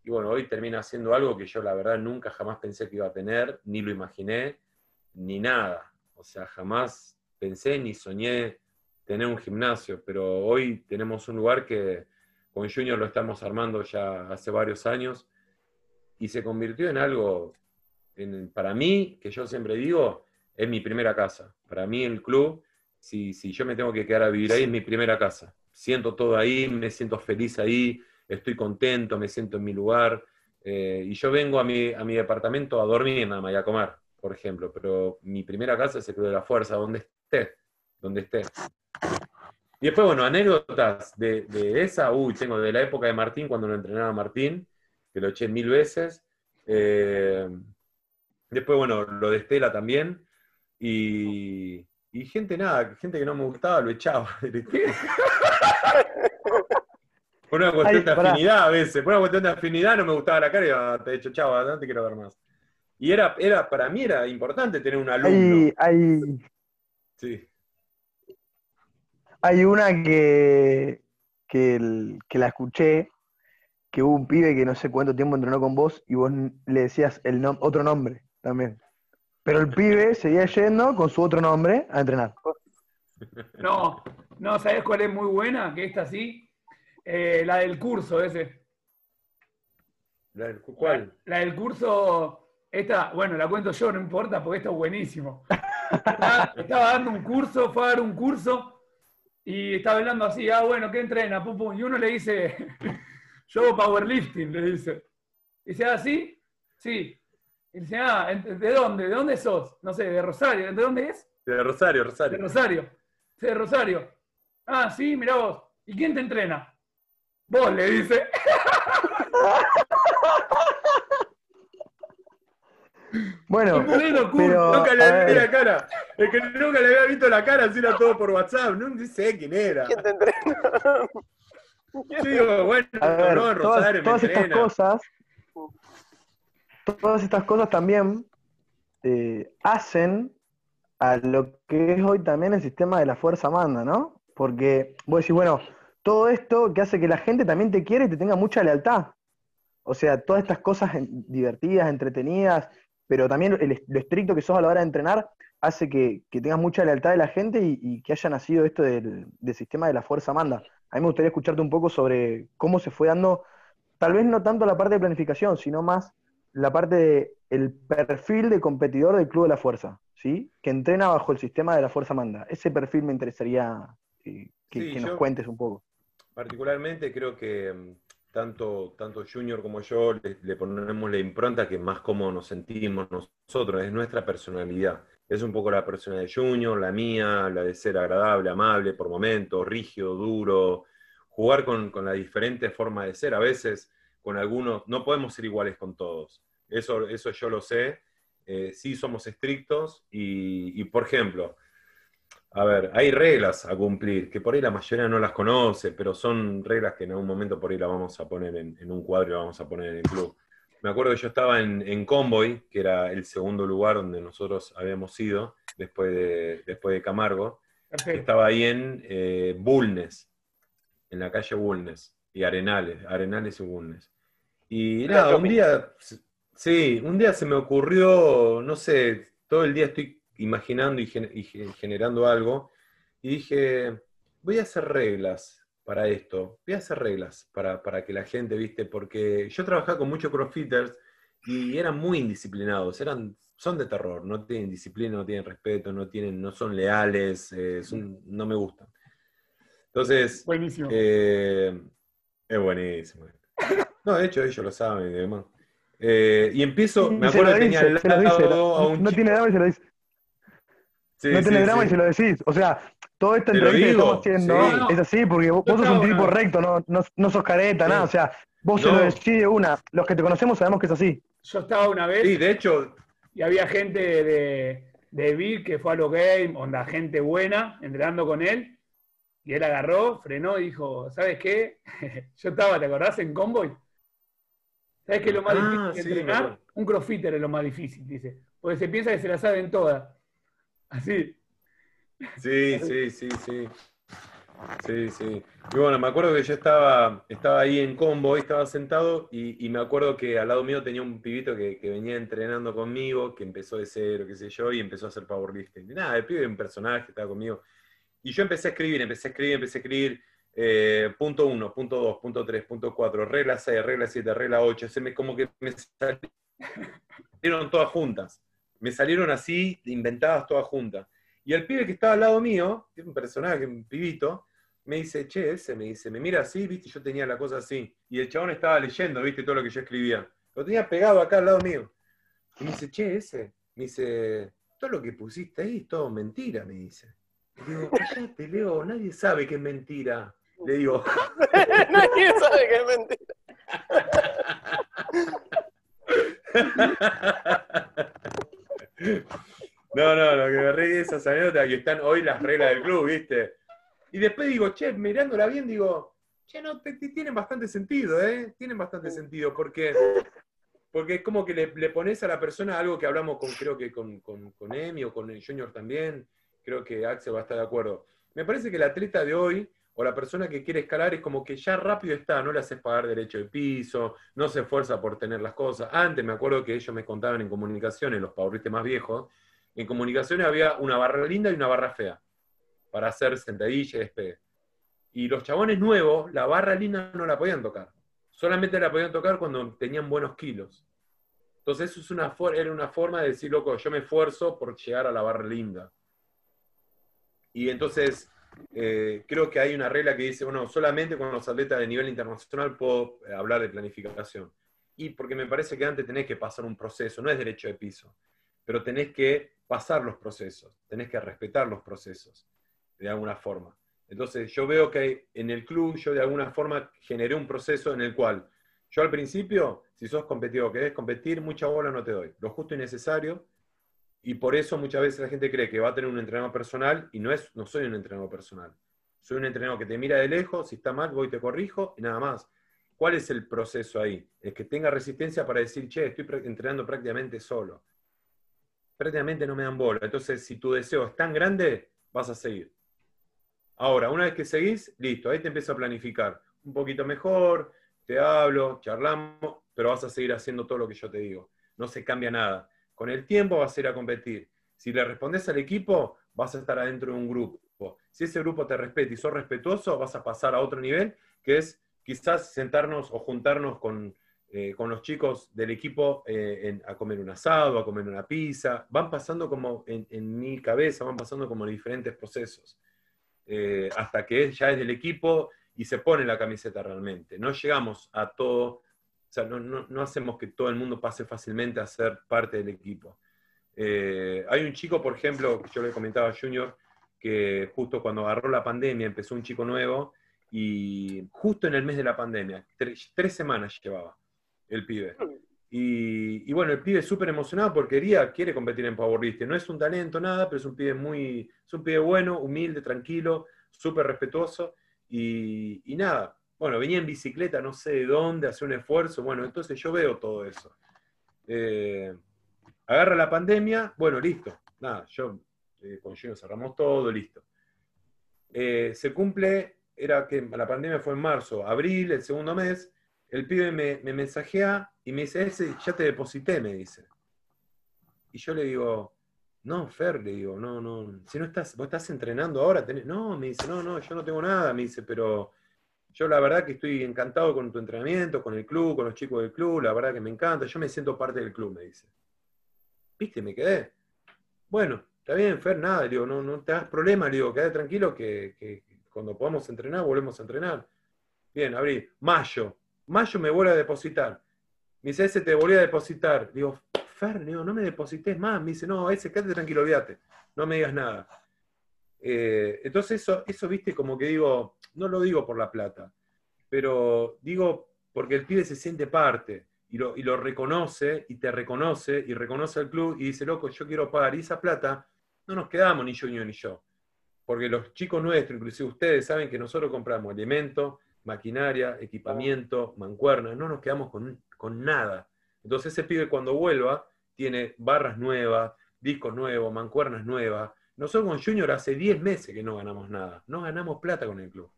y bueno, hoy termina siendo algo que yo la verdad nunca jamás pensé que iba a tener, ni lo imaginé, ni nada. O sea, jamás pensé ni soñé tener un gimnasio, pero hoy tenemos un lugar que con Junior lo estamos armando ya hace varios años y se convirtió en algo, en- para mí, que yo siempre digo, es mi primera casa. Para mí el club, si, si yo me tengo que quedar a vivir ahí, es mi primera casa. Siento todo ahí, me siento feliz ahí, estoy contento, me siento en mi lugar. eh, y yo vengo a mi, a mi departamento a dormir nada más y a comer, por ejemplo, pero mi primera casa es el Club de la Fuerza, donde esté, donde esté. Y después, bueno, anécdotas de, de esa, uy, tengo de la época de Martín, cuando lo entrenaba Martín, que lo eché mil veces. Eh, después, bueno, lo de Estela también. Y, y gente, nada, gente que no me gustaba, lo echaba. Por una cuestión Ay, de afinidad a veces. Por una cuestión de afinidad no me gustaba la cara y ah, te he dicho, chavo, no te quiero ver más. Y era, era, para mí era importante tener un alumno. Hay, hay, Sí. Hay una que, que, el- que la escuché, que hubo un pibe que no sé cuánto tiempo entrenó con vos y vos le decías el nom- otro nombre también. Pero el pibe seguía yendo con su otro nombre a entrenar. No, no, ¿sabés cuál es muy buena? Que esta sí. Eh, la del curso ese. La- ¿Cuál? La del curso, esta, bueno, la cuento yo, no importa, porque esto es buenísimo. Estaba, estaba dando un curso, fue a dar un curso y estaba hablando así, ah, bueno, ¿qué entrena? Pum, pum. Y uno le dice, yo hago powerlifting, le dice. Dice, ah, ¿sí? Sí. Y dice, ah, ¿en- ¿de dónde? ¿De dónde sos? No sé, de Rosario. ¿De dónde es? De Rosario, De Rosario. Rosario. Sí, de Rosario. Ah, sí, mirá vos. ¿Y quién te entrena? Vos, le dice. Bueno, pero Nunca le vi la cara. Es que nunca le había visto la cara, así era todo por WhatsApp. No sé quién era. ¿Quién te entrena? Yo digo, bueno, a ver, no, todas, Rosario me todas estas cosas, todas estas cosas también eh, hacen a lo que es hoy también el sistema de la fuerza manda, ¿no? Porque vos decís, bueno, todo esto que hace que la gente también te quiera y te tenga mucha lealtad. O sea, todas estas cosas divertidas, entretenidas, pero también el- lo estricto que sos a la hora de entrenar hace que, que tengas mucha lealtad de la gente y, y que haya nacido esto del, del sistema de la fuerza manda. A mí me gustaría escucharte un poco sobre cómo se fue dando, tal vez no tanto la parte de planificación, sino más la parte de el perfil de competidor del Club de la Fuerza, ¿sí? Que entrena bajo el sistema de la Fuerza Manda. Ese perfil me interesaría eh, que, Sí, que nos cuentes un poco. Particularmente creo que mm, tanto, tanto Junior como yo le, ponemos la impronta que más cómodo nos sentimos nosotros, es nuestra personalidad. Es un poco la personalidad de Junior, la mía, la de ser agradable, amable por momentos, rígido, duro, jugar con, con la diferente forma de ser. A veces con algunos, no podemos ser iguales con todos. Eso, eso yo lo sé. Eh, sí somos estrictos y, por ejemplo, a ver, hay reglas a cumplir, que por ahí la mayoría no las conoce, pero son reglas que en algún momento por ahí las vamos a poner en, en un cuadro y las vamos a poner en el club. Me acuerdo que yo estaba en, en Convoy, que era el segundo lugar donde nosotros habíamos ido, después de, después de Camargo. Perfecto. Estaba ahí en eh, Bulnes, en la calle Bulnes, y Arenales, Arenales y Bulnes. Y nada, un día, sí, un día se me ocurrió, no sé, todo el día estoy imaginando y, gen- y ge- generando algo, y dije, voy a hacer reglas para esto, voy a hacer reglas para, para que la gente, viste, porque yo trabajaba con muchos crossfitters y eran muy indisciplinados, eran, son de terror, no tienen disciplina, no tienen respeto, no, tienen, no son leales, eh, son- no me gustan. Entonces, Buenísimo. eh, es buenísimo. No, de hecho ellos lo saben y demás. Eh, y empiezo, me acuerdo que tenía al lado a un no chico- tiene y se lo dice. Sí, no sí, tiene drama sí. y se lo decís. O sea, todo esta Te entrevista que digo, estamos haciendo sí. es así, porque vos, sos un tipo recto, no, no, no sos careta, Sí. nada. O sea, vos se lo decís de una. Los que te conocemos sabemos que es así. Yo estaba una vez Sí, de hecho, y había gente de, de Vic que fue a los games, onda, gente buena, entrenando con él, y él agarró, frenó y dijo, ¿sabes qué? Yo estaba, ¿te acordás? En Convoy. ¿Sabes qué es lo más Ah, difícil de sí, entrenar? Un crossfitter es lo más difícil, dice. Porque se piensa que se la saben todas. Sí, sí, sí, sí. Sí, sí. Y bueno, me acuerdo que yo estaba, estaba ahí en combo, estaba sentado y, me acuerdo que al lado mío tenía un pibito que, venía entrenando conmigo, que empezó de cero, qué sé yo, y empezó a hacer powerlifting. Nada, el pibe era un personaje, estaba conmigo. Y yo empecé a escribir, empecé a escribir, empecé a escribir eh, punto 1, punto 2, punto 3, punto 4, regla 6, regla 7, regla 8. Se me, como que me salieron todas juntas. Me salieron así, inventadas todas juntas. Y el pibe que estaba al lado mío, que es un personaje, un pibito, me dice, che, ese, me dice, me mira así, viste, yo tenía la cosa así. Y el chabón estaba leyendo, viste, todo lo que yo escribía. Lo tenía pegado acá al lado mío. Y me dice, che, ese, me dice, todo lo que pusiste ahí es todo mentira, me dice. Le digo, cállate, Leo, nadie sabe que es mentira. Le digo, Nadie sabe que es mentira. No, no, lo que me reí de esas anécdotas que están hoy las reglas del club, ¿viste? Y después digo, che, mirándola bien, digo, che, no, te- tienen bastante sentido, ¿eh? Tienen bastante sentido, porque, porque es como que le, le pones a la persona algo que hablamos con, creo que con, con, con Emi o con el Junior también, creo que Axel va a estar de acuerdo. Me parece que el atleta de hoy, o la persona que quiere escalar, es como que ya rápido está, no le haces pagar derecho de piso, no se esfuerza por tener las cosas. Antes me acuerdo que ellos me contaban en comunicaciones, los pauristas más viejos, en comunicaciones había una barra linda y una barra fea para hacer sentadilla y despegue. Y los chabones nuevos, la barra linda no la podían tocar. Solamente la podían tocar cuando tenían buenos kilos. Entonces eso es una era una forma de decir, loco, yo me esfuerzo por llegar a la barra linda. Y entonces eh, creo que hay una regla que dice, bueno, solamente con los atletas de nivel internacional puedo eh, hablar de planificación. Y porque me parece que antes tenés que pasar un proceso, no es derecho de piso, pero tenés que pasar los procesos, tenés que respetar los procesos, de alguna forma. Entonces yo veo que en el club yo de alguna forma generé un proceso en el cual yo al principio, si sos competidor, querés competir, mucha bola no te doy, lo justo y necesario, y por eso muchas veces la gente cree que va a tener un entrenador personal y no, es, no soy un entrenador personal. Soy un entrenador que te mira de lejos, si está mal voy y te corrijo y nada más. ¿Cuál es el proceso ahí? Es que tenga resistencia para decir, che, estoy entrenando prácticamente solo. Prácticamente no me dan bola. Entonces, si tu deseo es tan grande, vas a seguir. Ahora, una vez que seguís, listo, ahí te empiezo a planificar. Un poquito mejor, te hablo, charlamos, pero vas a seguir haciendo todo lo que yo te digo. No se cambia nada. Con el tiempo vas a ir a competir. Si le respondes al equipo, vas a estar adentro de un grupo. Si ese grupo te respeta y sos respetuoso, vas a pasar a otro nivel, que es quizás sentarnos o juntarnos con, eh, con los chicos del equipo eh, a comer un asado, a comer una pizza. Van pasando como, en, mi cabeza, van pasando como diferentes procesos. Eh, hasta que ya es del equipo y se pone la camiseta realmente. No llegamos a todo, sea, no, hacemos que todo el mundo pase fácilmente a ser parte del equipo. Eh, hay un chico, por ejemplo, que yo le comentaba a Junior, que justo cuando agarró la pandemia empezó un chico nuevo y justo en el mes de la pandemia, tres, semanas llevaba el pibe. Y, bueno, el pibe es súper emocionado porque quería, quiere competir en powerlifting. No es un talento, nada, pero es un pibe muy, es un pibe bueno, humilde, tranquilo, súper respetuoso. Y nada, bueno, venía en bicicleta, no sé de dónde, hacía un esfuerzo. Bueno, entonces yo veo todo eso. Eh, agarra la pandemia, bueno, listo. Nada, yo eh, con Gino cerramos todo, listo. Eh, se cumple, era que la pandemia fue en marzo, abril, el segundo mes, el pibe me, me mensajea y me dice, ese ya te deposité, me dice. Y yo le digo, no, Fer, le digo, no, no, si no estás, vos estás entrenando ahora, tenés-". no, me dice, no, no, yo no tengo nada, me dice, pero yo la verdad que estoy encantado con tu entrenamiento, con el club, con los chicos del club, la verdad que me encanta, yo me siento parte del club, me dice. ¿Viste? Me quedé. Bueno, está bien, Fer, nada, digo, no, no te hagas problema, le digo, quédate tranquilo que, que cuando podamos entrenar, volvemos a entrenar. Bien, abrí, mayo, mayo me vuelve a depositar. Me dice, ese te volví a depositar. Digo, Fer, no me deposites más. Me dice, no, ese, quédate tranquilo, olvídate, no me digas nada. Eh, entonces eso, eso, viste, como que digo, no lo digo por la plata, pero digo porque el pibe se siente parte y lo, y lo reconoce y te reconoce y reconoce al club y dice, loco, yo quiero pagar. Y esa plata no nos quedamos ni yo ni yo. Porque los chicos nuestros, inclusive ustedes, saben que nosotros compramos alimentos, maquinaria, equipamiento, mancuernas, no nos quedamos con, con nada. Entonces ese pibe cuando vuelva tiene barras nuevas, discos nuevos, mancuernas nuevas. Nosotros con Junior hace 10 meses que no ganamos nada, no ganamos plata con el club.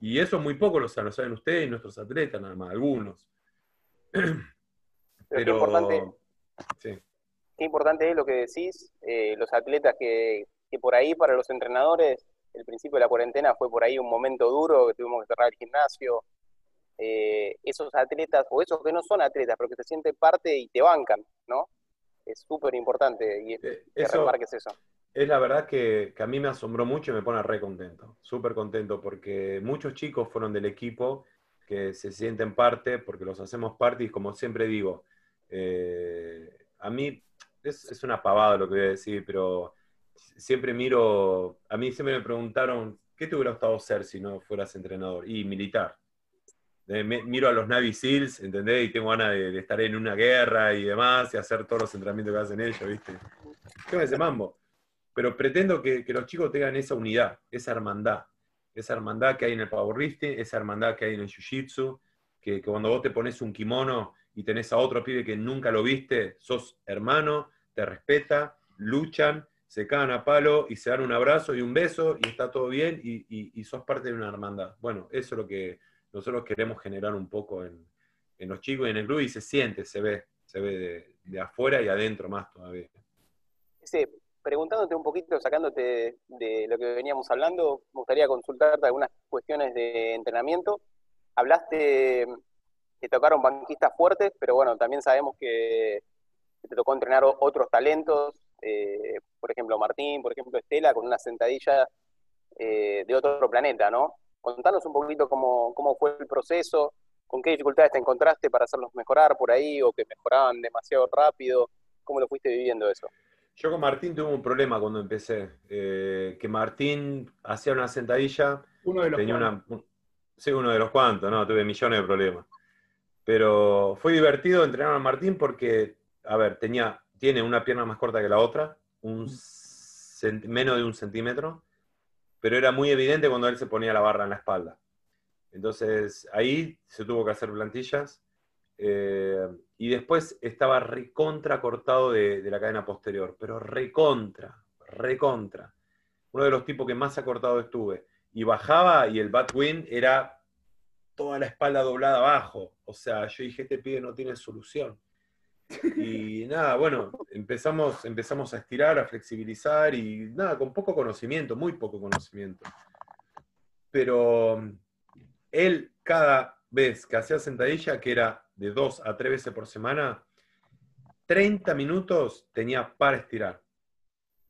Y eso muy poco lo saben, lo saben ustedes y nuestros atletas, nada más, algunos. Pero, qué importante, sí. qué importante es lo que decís, eh, los atletas que, que por ahí para los entrenadores, el principio de la cuarentena fue por ahí un momento duro, que tuvimos que cerrar el gimnasio. Eh, esos atletas, o esos que no son atletas, pero que se sienten parte y te bancan, ¿no? Es súper importante y Eh, que remarques eso. Es la verdad que, que a mí me asombró mucho y me pone re contento, súper contento, porque muchos chicos fueron del equipo que se sienten parte, porque los hacemos parte, y como siempre digo, eh, a mí es, es una pavada lo que voy a decir, pero siempre miro, a mí siempre me preguntaron, ¿qué te hubiera gustado ser si no fueras entrenador? Y militar. Eh, me- miro a los Navy SEALs, ¿entendés? Y tengo ganas de, estar en una guerra y demás, y hacer todos los entrenamientos que hacen ellos, ¿viste? Tengo ese mambo. Pero pretendo que, que los chicos tengan esa unidad, esa hermandad. Esa hermandad que hay en el powerlifting, esa hermandad que hay en el jiu-jitsu, que, cuando vos te pones un kimono y tenés a otro pibe que nunca lo viste, sos hermano, te respeta, luchan, se cagan a palo y se dan un abrazo y un beso y está todo bien y, sos parte de una hermandad. Bueno, eso es lo que nosotros queremos generar un poco en, los chicos y en el club y se siente, se ve, se ve de, de afuera y adentro más todavía. Ese, preguntándote un poquito, sacándote de lo que veníamos hablando, me gustaría consultarte algunas cuestiones de entrenamiento. Hablaste que tocaron banquistas fuertes, pero bueno, también sabemos que te tocó entrenar otros talentos, eh, por ejemplo Martín, por ejemplo Estela, con una sentadilla eh, de otro planeta, ¿no? Contanos un poquito cómo, cómo fue el proceso, con qué dificultades te encontraste para hacerlos mejorar por ahí, o que mejoraban demasiado rápido, cómo lo fuiste viviendo eso. Yo con Martín tuve un problema cuando empecé, eh, que Martín hacía una sentadilla, Uno de los tenía cuantos. una, sí, uno de los cuantos, no, tuve millones de problemas. Pero fue divertido entrenar a Martín porque, a ver, tenía, tiene una pierna más corta que la otra, un cent- menos de un centímetro, pero era muy evidente cuando él se ponía la barra en la espalda. Entonces ahí se tuvo que hacer plantillas. Eh, y después estaba recontra cortado de, de la cadena posterior, pero recontra, recontra. Uno de los tipos que más acortado estuve. Y bajaba y el Batwin era toda la espalda doblada abajo. O sea, yo dije, este pibe no tiene solución. Y nada, bueno, empezamos, empezamos a estirar, a flexibilizar y nada, con poco conocimiento, muy poco conocimiento. Pero él cada vez que hacía sentadilla, que era de dos a tres veces por semana, 30 minutos tenía para estirar.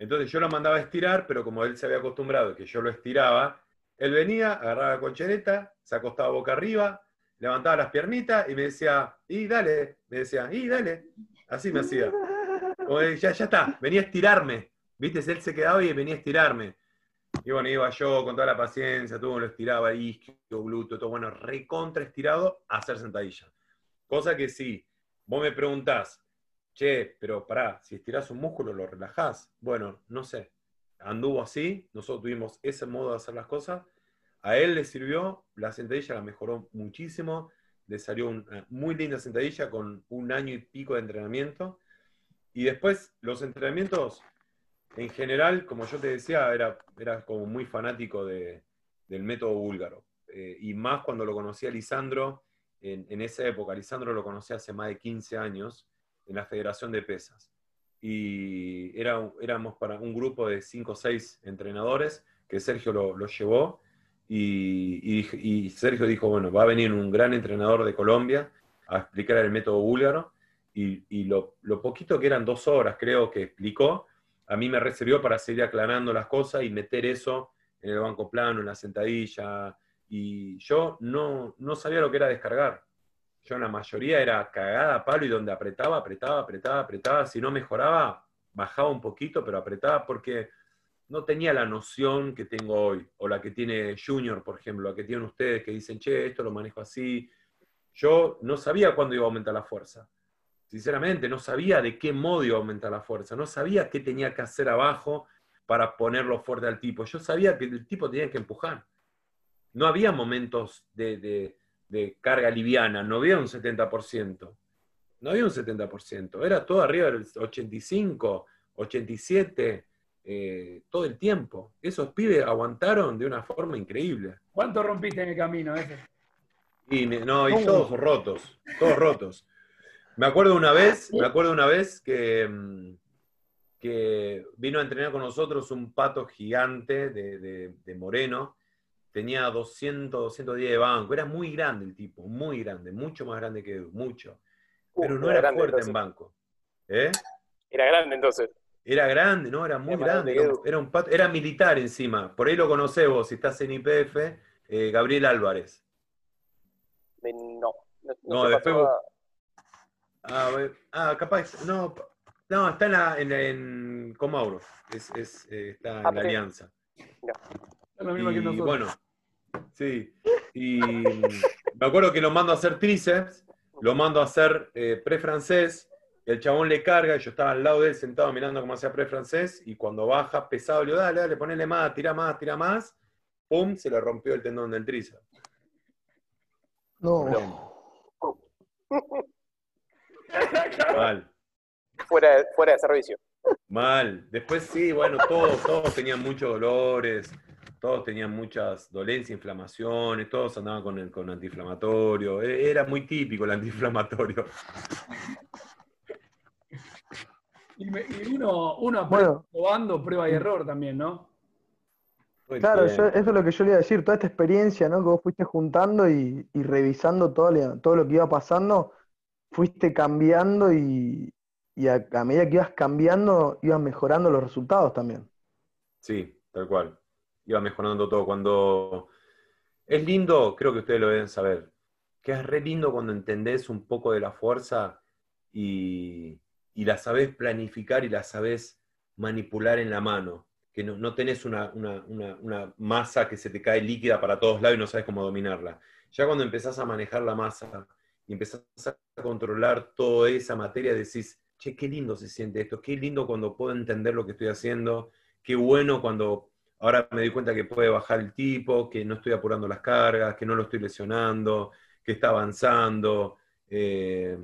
Entonces yo lo mandaba a estirar, pero como él se había acostumbrado que yo lo estiraba, él venía, agarraba la colchoneta, se acostaba boca arriba, levantaba las piernitas y me decía, y dale, me decía, y dale. Así me hacía. Como ya, ya está, venía a estirarme. ¿Viste? Él se quedaba y venía a estirarme. Y bueno, iba yo con toda la paciencia, todo lo estiraba, isquio, glúteo, todo bueno, recontra estirado, a hacer sentadilla. Cosa que sí, vos me preguntás, che, pero pará, si estirás un músculo, lo relajás. Bueno, no sé. Anduvo así, nosotros tuvimos ese modo de hacer las cosas. A él le sirvió, la sentadilla la mejoró muchísimo, le salió una muy linda sentadilla con un año y pico de entrenamiento. Y después, los entrenamientos, en general, como yo te decía, era, era como muy fanático de- del método búlgaro. Eh, y más cuando lo conocí a Lisandro, en, esa época. Lisandro lo conocí hace más de 15 años en la Federación de Pesas. Y era, éramos para un grupo de 5 o 6 entrenadores que Sergio lo, lo llevó. Y, Sergio dijo, bueno, va a venir un gran entrenador de Colombia a explicar el método búlgaro. Y, y lo, lo poquito que eran dos horas, creo que explicó, a mí me recibió para seguir aclarando las cosas y meter eso en el banco plano, en la sentadilla. Y yo no, no sabía lo que era descargar. Yo en la mayoría era cagada a palo y donde apretaba, apretaba, apretaba, apretaba. Si no mejoraba, bajaba un poquito, pero apretaba porque no tenía la noción que tengo hoy, o la que tiene Junior, por ejemplo, la que tienen ustedes que dicen, che, esto lo manejo así. Yo no sabía cuándo iba a aumentar la fuerza. Sinceramente, no sabía de qué modo iba a aumentar la fuerza. No sabía qué tenía que hacer abajo para ponerlo fuerte al tipo. Yo sabía que el tipo tenía que empujar. No había momentos de, de- de carga liviana, no había un 70%. No había un 70%. Era todo arriba del 85, 87, eh, todo el tiempo. Esos pibes aguantaron de una forma increíble. ¿Cuánto rompiste en el camino ese? Y me- no, y ¿Cómo? todos rotos, todos rotos. Me acuerdo una vez, me acuerdo una vez que, mm, que vino a entrenar con nosotros un pato gigante de, de- de Moreno. Tenía 200, 210 de banco. Era muy grande el tipo, muy grande, mucho más grande que Edu, mucho. Pero Uh, no era fuerte entonces. en banco. ¿Eh? Era grande entonces. Era grande, no, era muy Era grande Era, un- era un pato, era militar encima. Por ahí lo conocés vos, si estás en IPF, eh, Gabriel Álvarez. No. No, No, te después vos- Ah, a ver, ah, capaz, no, No, está en, la, en, en Comauro. Es, es, eh, está en Ah, la sí. alianza. Es lo mismo que Y nosotros. bueno, sí. Y me acuerdo que lo mando a hacer tríceps, lo mando a hacer eh, pre-francés, el chabón le carga, y yo estaba al lado de él sentado mirando cómo hacía pre-francés, y cuando baja pesado, le digo, dale, dale, ponele más, tira más, tira más, pum, se le rompió el tendón del tríceps. No. Mal, Fuera, de- fuera de servicio. mal. Después sí, bueno, todos, todos tenían muchos dolores, todos tenían muchas dolencias, inflamaciones, todos andaban con, el, con antiinflamatorio. E- Era muy típico el antiinflamatorio. Y, me- y uno, uno Bueno. probando prueba y error también, ¿no? Claro, yo- eso es lo que yo le iba a decir, toda esta experiencia, ¿no? Que vos fuiste juntando y, y revisando todo, le- todo lo que iba pasando, fuiste cambiando y, y a, a medida que ibas cambiando, ibas mejorando los resultados también. Sí, tal cual. Iba mejorando todo. Cuando es lindo, creo que ustedes lo deben saber, que es re lindo cuando entendés un poco de la fuerza y, y la sabés planificar y la sabés manipular en la mano. Que no, no tenés una, una- una- una masa que se te cae líquida para todos lados y no sabes cómo dominarla. Ya cuando empezás a manejar la masa y empezás a controlar toda esa materia, decís, che, qué lindo se siente esto, qué lindo cuando puedo entender lo que estoy haciendo, qué bueno cuando ahora me doy cuenta que puede bajar el tipo, que no estoy apurando las cargas, que no lo estoy lesionando, que está avanzando. Eh,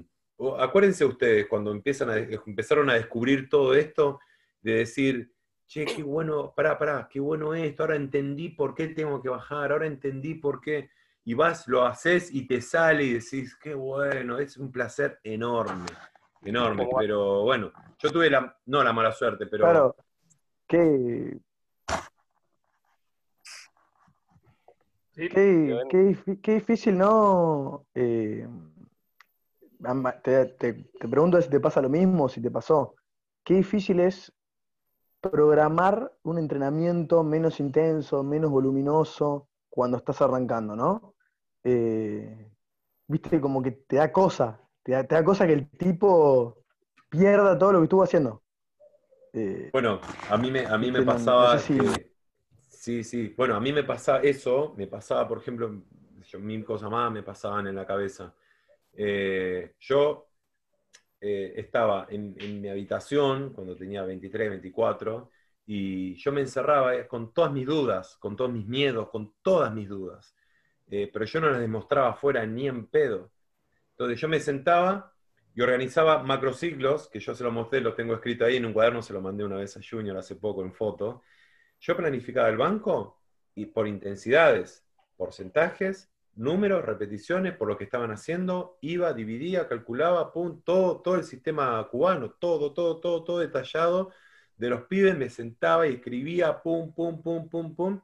acuérdense ustedes, cuando empiezan a, empezaron a descubrir todo esto, de decir, che, qué bueno, pará, pará, qué bueno esto, ahora entendí por qué tengo que bajar, ahora entendí por qué. Y vas, lo haces y te sale y decís, qué bueno, es un placer enorme, enorme. Pero bueno, yo tuve la, no la mala suerte, pero Claro, qué, ¿Sí? qué, qué qué difícil, ¿no? Eh, te, te- te pregunto si te pasa lo mismo, si te pasó. Qué difícil es programar un entrenamiento menos intenso, menos voluminoso cuando estás arrancando, ¿no? Eh, viste, como que te da cosa, te da, te da cosa que el tipo pierda todo lo que estuvo haciendo. Eh, Bueno, a mí me, a mí me pasaba no sé si- que- sí, sí, bueno, a mí me pasaba eso, me pasaba, por ejemplo, mil cosas más me pasaban en la cabeza. Eh, yo eh, estaba en, mi habitación cuando tenía 23, 24, y yo me encerraba eh, con todas mis dudas, con todos mis miedos, con todas mis dudas. Pero yo no las demostraba afuera ni en pedo. Entonces yo me sentaba y organizaba macrociclos, que yo se lo mostré, lo tengo escrito ahí en un cuaderno, se lo mandé una vez a Junior hace poco en foto. Yo planificaba el banco y por intensidades, porcentajes, números, repeticiones, por lo que estaban haciendo, iba, dividía, calculaba, pum, todo, todo el sistema cubano, todo, todo, todo, todo detallado de los pibes, me sentaba y escribía, pum, pum, pum, pum, pum.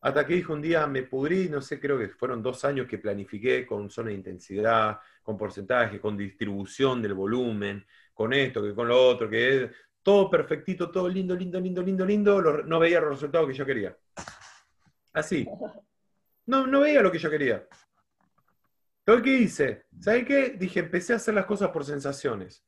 Hasta que dijo un día, me pudrí, no sé, creo que fueron dos años que planifiqué con zona de intensidad, con porcentaje, con distribución del volumen, con esto, que con lo otro, que todo perfectito, todo lindo, lindo, lindo, lindo, lindo, lo- no veía los resultados que yo quería. Así. No, no veía lo que yo quería. Entonces, ¿qué hice? ¿Sabes qué? Dije, empecé a hacer las cosas por sensaciones.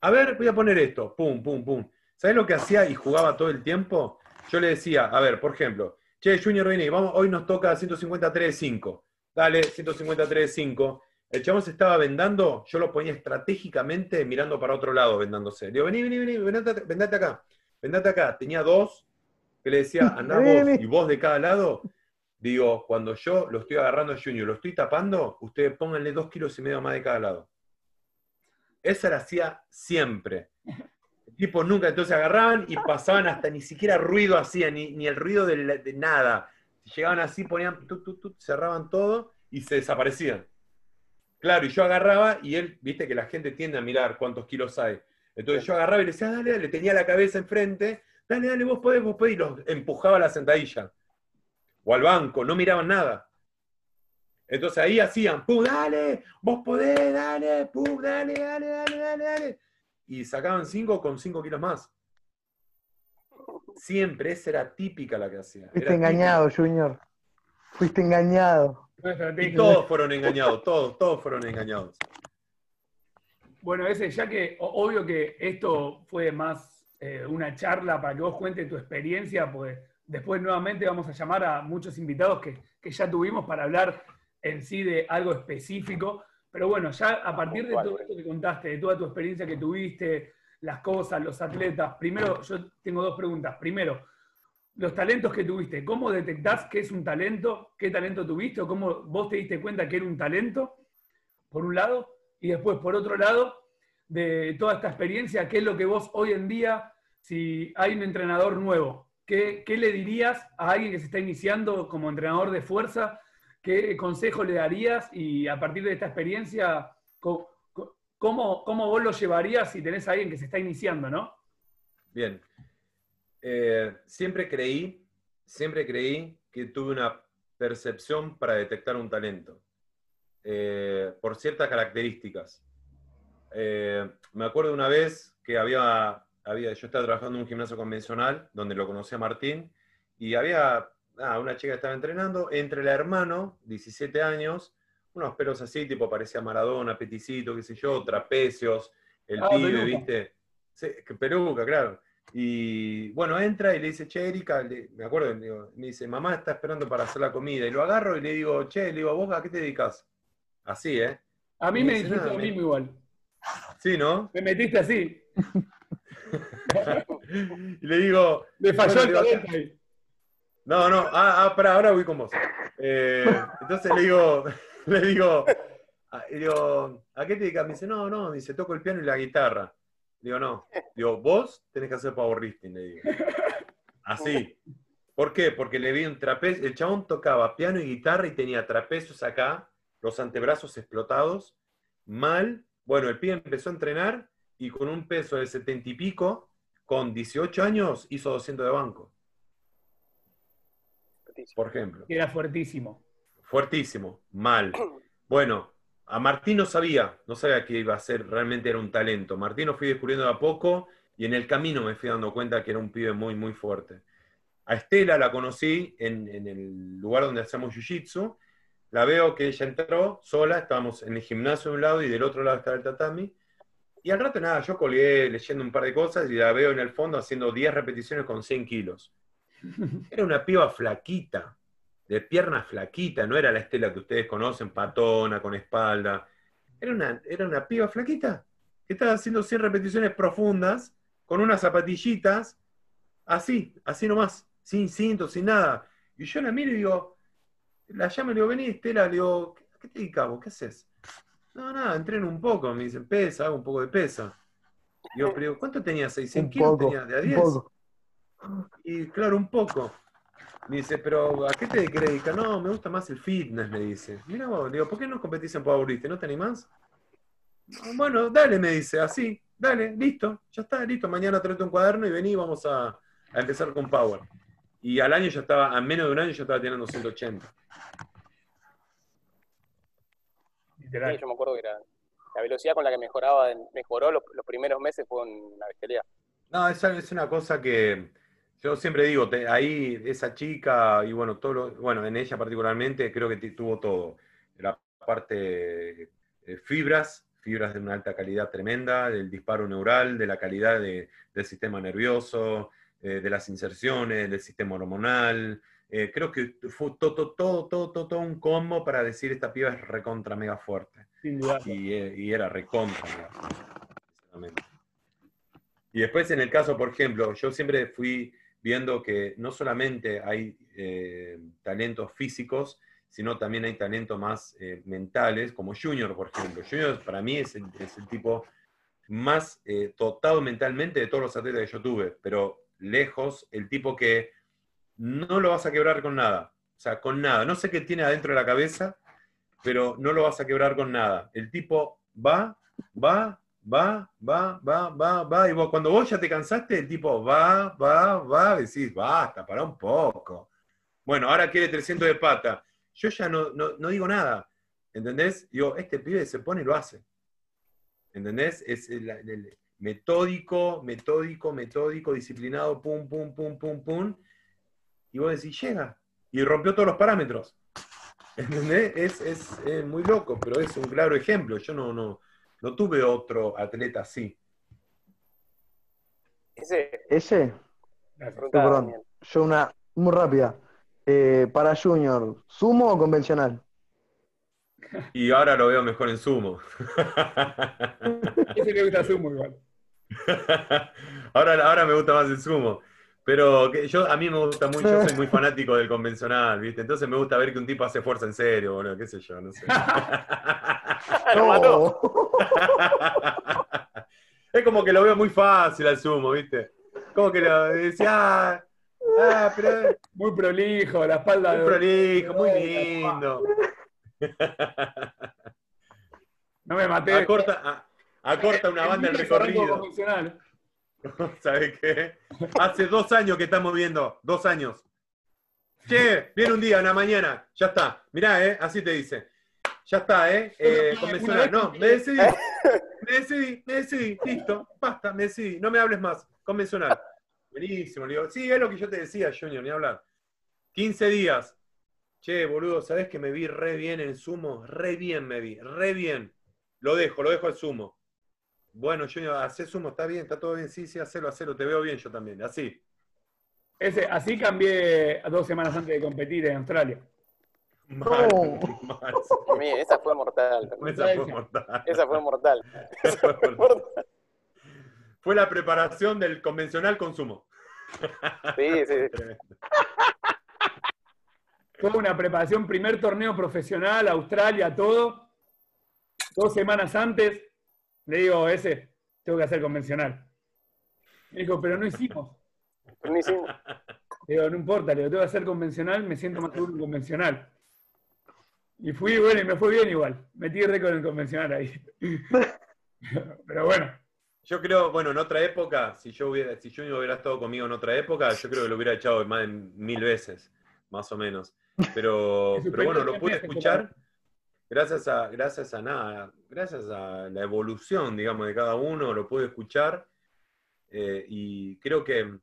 A ver, voy a poner esto, pum, pum, pum. ¿Sabes lo que hacía y jugaba todo el tiempo? Yo le decía, a ver, por ejemplo, che, Junior, vení, vamos, hoy nos toca 153.5. Dale, 153.5. El chabón se estaba vendando, yo lo ponía estratégicamente mirando para otro lado, vendándose. Le digo, vení, vení, vení, vendate, vendate acá, vendate acá. Tenía dos, que le decía, andá vos y vos de cada lado. Digo, cuando yo lo estoy agarrando a Junior, lo estoy tapando, ustedes pónganle dos kilos y medio más de cada lado. Esa la hacía siempre. El tipo nunca, entonces agarraban y pasaban hasta ni siquiera ruido hacían, ni, ni el ruido de, la- de nada. Llegaban así, ponían, tut, tut, tut, cerraban todo y se desaparecían. Claro, y yo agarraba y él, viste que la gente tiende a mirar cuántos kilos hay. Entonces yo agarraba y le decía, dale, dale, tenía la cabeza enfrente, dale, dale, vos podés, vos podés, y los empujaba a la sentadilla. O al banco, no miraban nada. Entonces ahí hacían, pum, dale, vos podés, dale, pum, dale, dale, dale, dale, dale. Y sacaban cinco con cinco kilos más. Siempre, esa era típica la que hacía. fuiste Era engañado, Junior. Fuiste engañado. Y todos fueron engañados, todos, todos fueron engañados. Bueno, ese, ya que obvio que esto fue más eh, una charla para que vos cuentes tu experiencia, pues después nuevamente vamos a llamar a muchos invitados que, que ya tuvimos para hablar en sí de algo específico. Pero bueno, ya a partir de todo esto que contaste, de toda tu experiencia que tuviste, las cosas, los atletas, primero yo tengo dos preguntas. Primero, los talentos que tuviste, ¿cómo detectás qué es un talento? ¿Qué talento tuviste? ¿O cómo vos te diste cuenta que era un talento? Por un lado. Y después, por otro lado, de toda esta experiencia, ¿qué es lo que vos hoy en día, si hay un entrenador nuevo, qué, qué le dirías a alguien que se está iniciando como entrenador de fuerza? ¿Qué consejo le darías? Y a partir de esta experiencia, ¿cómo, cómo vos lo llevarías si tenés a alguien que se está iniciando, no? Bien. Eh, siempre creí, siempre creí que tuve una percepción para detectar un talento, eh, por ciertas características. Eh, me acuerdo una vez que había, había, yo estaba trabajando en un gimnasio convencional, donde lo conocí a Martín, y había ah, una chica que estaba entrenando, entre el hermano, 17 años, unos pelos así, tipo parecía Maradona, peticito, qué sé yo, trapecios, el Ah, pibe, peluca. ¿viste? Sí, peluca, claro. Y bueno, entra y le dice, che, Erika, le- me acuerdo, le digo, me dice, mamá está esperando para hacer la comida. Y lo agarro y le digo, che, le digo, ¿vos a qué te dedicas? Así, ¿eh? A mí me dice dijiste lo me- mismo igual. Sí, ¿no? Me metiste así. y le digo, Me falló Bueno, el talento ahí. no, no, ah, ah, pará, ahora voy con vos. Eh, entonces le digo, le digo, a, y digo, ¿a qué te dedicas? Me dice, no, no, me dice, toco el piano y la guitarra. Digo, no. Digo, vos tenés que hacer powerlifting, le digo. Así. ¿Por qué? Porque le vi un trapecio. El chabón tocaba piano y guitarra y tenía trapecios acá, los antebrazos explotados, mal. Bueno, el pibe empezó a entrenar y con un peso de 70 y pico, con 18 años, hizo 200 de banco, por ejemplo. Era fuertísimo. Fuertísimo, mal. Bueno, a Martín no sabía, no sabía que iba a ser, realmente era un talento. Martín lo fui descubriendo de a poco y en el camino me fui dando cuenta que era un pibe muy, muy fuerte. A Estela la conocí en, en el lugar donde hacemos jiu-jitsu. La veo que ella entró sola, estábamos en el gimnasio de un lado y del otro lado estaba el tatami. Y al rato nada, yo colgué leyendo un par de cosas y la veo en el fondo haciendo 10 repeticiones con 100 kilos. Era una piba flaquita, de pierna flaquita, no era la estela que ustedes conocen, patona, con espalda. Era una, era una piba flaquita que estaba haciendo 100 repeticiones profundas con unas zapatillitas, así, así nomás, sin cinto, sin nada. Y yo la miro y digo, la llamo y le digo, vení Estela, le digo, ¿a qué te dedicas vos? ¿Qué haces? No, nada, entreno un poco, me dicen, pesa, hago un poco de pesa. Digo, pero digo, ¿cuánto tenía? ¿600 Un kilos? poco, tenía de a un 10. poco. Y claro, un poco. Me dice, pero ¿a qué te querés dedicar? No, me gusta más el fitness, me dice. Mira vos, digo, ¿por qué no competís en powerlifting? ¿No te animás? Bueno, dale, me dice, así, dale, listo, ya está, listo. Mañana tráete un cuaderno y vení vamos a, a empezar con power. Y al año ya estaba, a menos de un año ya estaba teniendo 180. Literal. Sí, yo me acuerdo que era la velocidad con la que mejoraba, mejoró los, los primeros meses fue una bestialidad. No, es, es una cosa que yo siempre digo, te- ahí esa chica y bueno, todo lo- bueno, en ella particularmente creo que tuvo todo. La parte eh, fibras, fibras de una alta calidad tremenda, del disparo neural, de la calidad de- del sistema nervioso, eh, de las inserciones, del sistema hormonal. Eh, creo que fue todo, todo, todo, todo, todo un combo para decir esta piba es recontra mega fuerte Sin duda. y, eh, y era recontra. mega fuerte. Y después en el caso, por ejemplo, yo siempre fui viendo que no solamente hay eh, talentos físicos, sino también hay talentos más eh, mentales, como Junior, por ejemplo. Junior para mí es el, tipo más eh, dotado mentalmente de todos los atletas que yo tuve, pero lejos, el tipo que no lo vas a quebrar con nada. O sea, con nada. No sé qué tiene adentro de la cabeza, pero no lo vas a quebrar con nada. El tipo va, va, va, va, va, va, va, y vos, cuando vos ya te cansaste, el tipo va, va, va, decís, basta, para un poco. Bueno, ahora quiere 300 de pata. Yo ya no, no, no digo nada, ¿entendés? Digo, este pibe se pone y lo hace. ¿Entendés? Es el, metódico, metódico, metódico, disciplinado, pum, pum, pum, pum, pum. Y vos decís, llega. Y rompió todos los parámetros. ¿Entendés? Es, es, es muy loco, pero es un claro ejemplo. Yo no, no, No tuve otro atleta así. Ese, ¿Ese? Perdón. Yo una muy rápida. Eh, para Junior, ¿sumo o convencional? Y ahora lo veo mejor en sumo. Ese le gusta sumo igual. ahora, ahora me gusta más el sumo. Pero que yo, a mí me gusta mucho, yo soy muy fanático del convencional, ¿viste? Entonces me gusta ver que un tipo hace fuerza en serio, boludo, qué sé yo, no sé. Lo mató. es como que lo veo muy fácil al sumo, ¿viste? Como que lo decía, ah, ah, pero Muy prolijo, la espalda muy de. prolijo, muy lindo. No me maté. Acorta, a- acorta una banda el recorrido. ¿Sabes qué? Hace dos años que estamos viendo, dos años. Che, viene un día, una mañana, ya está. Mirá, ¿eh? Así te dice. Ya está, ¿eh? eh convencional. No, me decidí. Me decidí, me decidí. Listo, basta, me decidí. No me hables más. Convencional. Buenísimo. Le digo, sí, es lo que yo te decía, Junior, ni hablar. 15 días. Che, boludo, ¿sabés que me vi re bien en sumo? Re bien me vi, re bien. Lo dejo, lo dejo al sumo. Bueno, Junior, hacé sumo, está bien, está todo bien. Sí, sí, hacelo, hacelo. Te veo bien yo también. Así. Ese, así cambié dos semanas antes de competir en Australia. Mal, No. esa fue mortal. Esa fue mortal. Esa fue mortal. Esa fue mortal. Fue la preparación del convencional consumo. Sí, sí. Fue una preparación, primer torneo profesional, Australia, todo. Dos semanas antes, le digo, ese, tengo que hacer convencional. Me dijo, pero no hicimos. Pero no hicimos- Le digo, no importa, le digo, tengo que hacer convencional, me siento más seguro en convencional. Y fui, bueno, y me fue bien igual. Metí récord en el convencional ahí. Pero bueno, Yo creo, bueno, en otra época, si yo hubiera, si Junior hubiera estado conmigo en otra época, yo creo que lo hubiera echado más de mil veces, más o menos. Pero, pero bueno, lo pude escuchar gracias a, gracias a nada, gracias a la evolución, digamos, de cada uno, lo pude escuchar. eh, y creo que,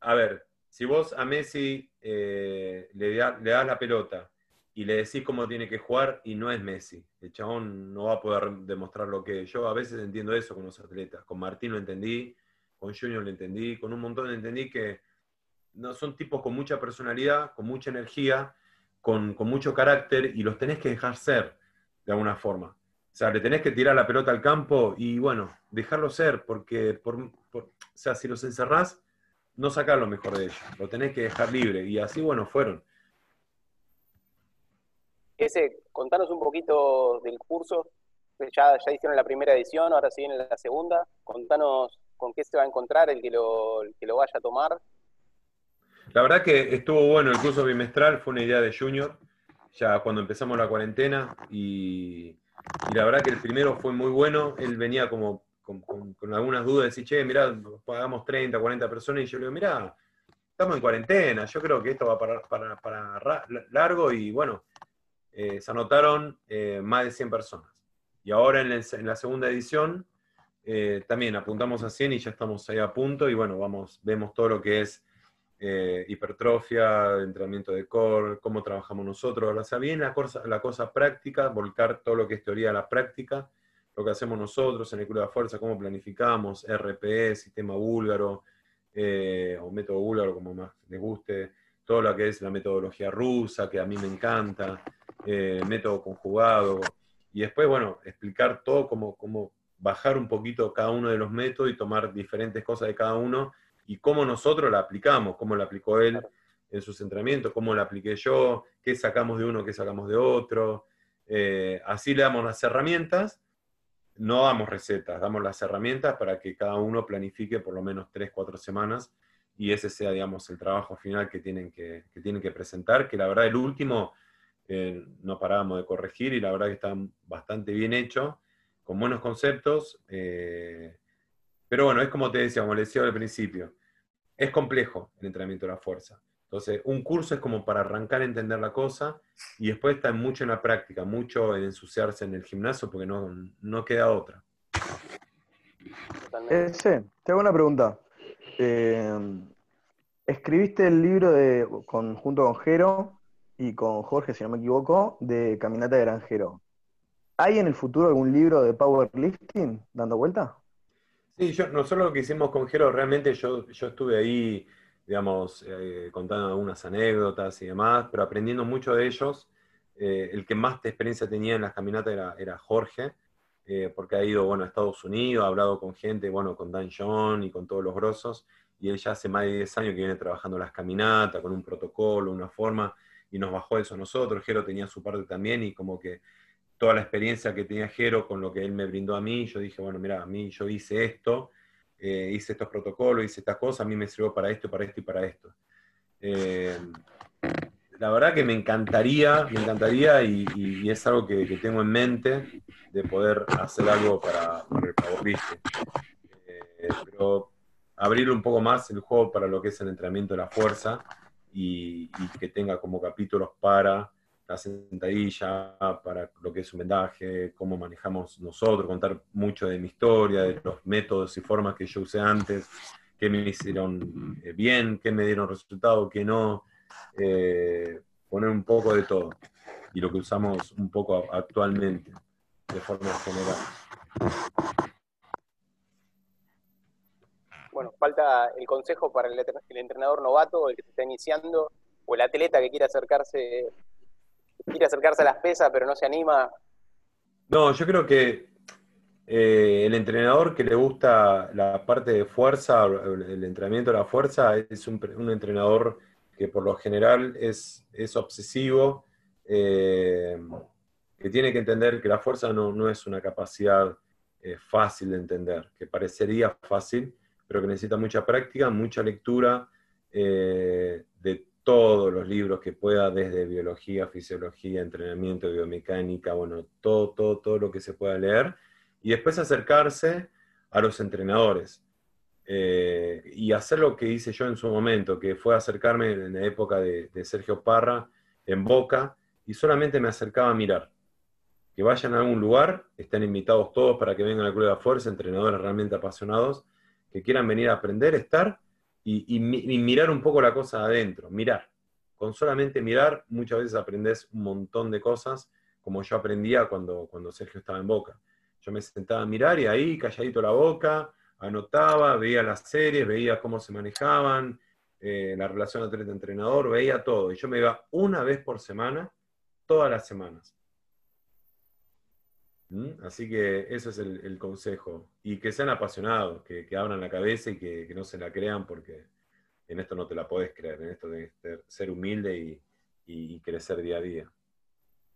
a ver, si vos a Messi eh, le, da- le das la pelota y le decís cómo tiene que jugar y no es Messi. El chabón no va a poder demostrar lo que es. Yo a veces entiendo eso con los atletas. Con Martín lo entendí, con Junior lo entendí, con un montón entendí que no, son tipos con mucha personalidad, con mucha energía, con, con mucho carácter y los tenés que dejar ser de alguna forma. O sea, le tenés que tirar la pelota al campo y bueno, dejarlo ser, porque por, por- o sea, si los encerrás, no sacás lo mejor de ellos. Lo tenés que dejar libre. Y así, bueno, fueron. Ese, contanos un poquito del curso. Ya, ya hicieron la primera edición, ahora siguen en la segunda. Contanos con qué se va a encontrar el que lo, el que lo vaya a tomar. La verdad que estuvo bueno el curso bimestral, fue una idea de Junior, ya cuando empezamos la cuarentena, y, la verdad que el primero fue muy bueno, él venía como con, algunas dudas, decir, che, mirá, pagamos 30, 40 personas, y yo le digo, mirá, estamos en cuarentena, yo creo que esto va para, para, para ra- largo, y bueno, eh, se anotaron eh, más de 100 personas. Y ahora en la segunda edición eh, también apuntamos a 100 y ya estamos ahí a punto, y bueno, vamos, vemos todo lo que es eh, hipertrofia, entrenamiento de core, cómo trabajamos nosotros. O sea, bien la cosa, la cosa práctica, volcar todo lo que es teoría a la práctica, lo que hacemos nosotros en el Club de la Fuerza, cómo planificamos, RPE, sistema búlgaro, eh, o método búlgaro, como más les guste, todo lo que es la metodología rusa, que a mí me encanta, eh, método conjugado, y después, bueno, explicar todo, cómo, cómo bajar un poquito cada uno de los métodos y tomar diferentes cosas de cada uno y cómo nosotros la aplicamos, cómo la aplicó él en sus entrenamientos, cómo la apliqué yo, qué sacamos de uno, qué sacamos de otro. Eh, así le damos las herramientas, no damos recetas, damos las herramientas para que cada uno planifique por lo menos tres, cuatro semanas y ese sea, digamos, el trabajo final que tienen que, que tienen que presentar, que la verdad el último eh, no parábamos de corregir y la verdad que está bastante bien hecho, con buenos conceptos. eh, pero bueno, es como te decía, como le decía al principio, es complejo el entrenamiento de la fuerza. Entonces, un curso es como para arrancar a entender la cosa y después está mucho en la práctica, mucho en ensuciarse en el gimnasio porque no, no queda otra. Totalmente. Ese, te hago una pregunta. Eh, escribiste el libro de, con, junto con Jero y con Jorge, si no me equivoco, de Caminata de Granjero. ¿Hay en el futuro algún libro de powerlifting dando vuelta? Sí, yo, nosotros lo que hicimos con Jero, realmente yo, yo estuve ahí, digamos, eh, contando algunas anécdotas y demás, pero aprendiendo mucho de ellos. Eh, el que más experiencia tenía en las caminatas era, era Jorge, eh, porque ha ido, bueno, a Estados Unidos, ha hablado con gente, bueno, con Dan John y con todos los grosos, y él ya hace más de 10 años que viene trabajando las caminatas, con un protocolo, una forma, y nos bajó eso a nosotros, Jero tenía su parte también, y como que toda la experiencia que tenía Jero con lo que él me brindó a mí, yo dije, bueno, mira, a mí yo hice esto, eh, hice estos protocolos, hice estas cosas, a mí me sirvió para esto, para esto y para esto. Eh, la verdad que me encantaría, me encantaría y, es algo que, tengo en mente de poder hacer algo para, favoriste. Eh, pero abrir un poco más el juego para lo que es el entrenamiento de la fuerza y, que tenga como capítulos para la sentadilla, para lo que es un vendaje, cómo manejamos nosotros, contar mucho de mi historia, de los métodos y formas que yo usé antes, qué me hicieron eh, bien, qué me dieron resultado, qué no, eh, poner un poco de todo y lo que usamos un poco actualmente de forma general. Bueno, falta el consejo para el, entrenador novato, el que se está iniciando, o el atleta que quiere acercarse, quiere acercarse a las pesas, pero no se anima. No, yo creo que eh, el entrenador que le gusta la parte de fuerza, el entrenamiento de la fuerza, es un, entrenador que por lo general es, es obsesivo, eh, que tiene que entender que la fuerza no, es una capacidad eh, fácil de entender, que parecería fácil, pero que necesita mucha práctica, mucha lectura de todos los libros que pueda, desde biología, fisiología, entrenamiento, biomecánica, bueno, todo, todo, todo lo que se pueda leer, y después acercarse a los entrenadores. Eh, y hacer lo que hice yo en su momento, que fue acercarme en la época de, Sergio Parra en Boca, y solamente me acercaba a mirar. Que vayan a algún lugar, estén invitados todos para que vengan al Club de la Fuerza, entrenadores realmente apasionados, que quieran venir a aprender, estar y, mirar un poco la cosa adentro, mirar. Con solamente mirar, muchas veces aprendes un montón de cosas, como yo aprendía cuando, cuando Sergio estaba en Boca. Yo me sentaba a mirar y ahí, calladito la boca, anotaba, veía las series, veía cómo se manejaban, eh, la relación atleta-entrenador, veía todo. Y yo me iba una vez por semana, todas las semanas. ¿Mm? Así que ese es el, consejo. Y que sean apasionados, que, abran la cabeza y que, no se la crean porque en esto no te la podés creer, en esto de ser humilde y, y crecer día a día.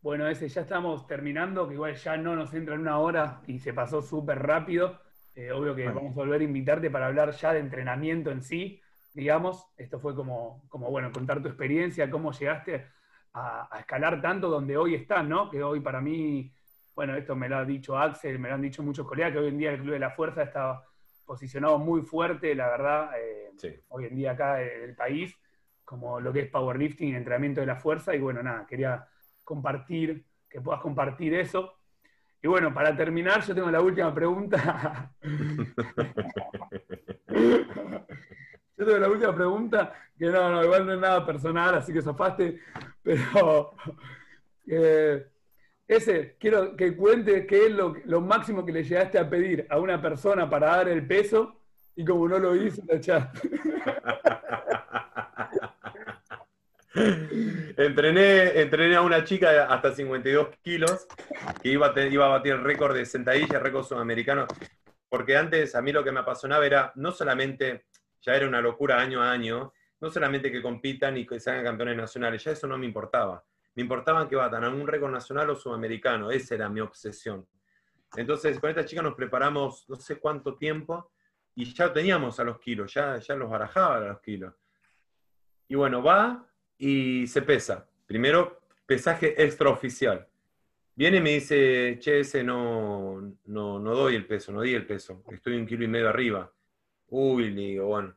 Bueno, ese ya estamos terminando, que igual ya no nos entra en una hora y se pasó súper rápido. Eh, obvio que vamos a volver a invitarte para hablar ya de entrenamiento en sí, digamos. Esto fue como, como bueno, contar tu experiencia, cómo llegaste a, escalar tanto donde hoy estás, ¿no? Que hoy para mí, bueno, esto me lo ha dicho Axel, me lo han dicho muchos colegas, que hoy en día el Club de la Fuerza está posicionado muy fuerte, la verdad, eh, hoy en día acá en el país, como lo que es powerlifting entrenamiento de la fuerza. Y bueno, nada, quería compartir, que puedas compartir eso. Y bueno, para terminar, yo tengo la última pregunta. yo tengo la última pregunta, que no, no, igual no es nada personal, así que sofaste, pero eh, ese, quiero que cuentes qué es lo, lo, máximo que le llegaste a pedir a una persona para dar el peso y como no lo hizo, la chat. entrené, entrené a una chica hasta 52 kilos que iba a, iba batir récord de sentadilla, récord sudamericano, porque antes a mí lo que me apasionaba era no solamente, ya era una locura año a año, no solamente que compitan y que sean campeones nacionales, ya eso no me importaba. Me importaba que batan a un récord nacional o sudamericano, esa era mi obsesión. Entonces, con esta chica nos preparamos no sé cuánto tiempo y ya teníamos a los kilos, ya, ya los barajaba a los kilos. Y bueno, va, y se pesa. Primero, pesaje extraoficial. Viene y me dice, che, ese no, no, no doy el peso, no di el peso, estoy un kilo y medio arriba. Uy, le digo, bueno.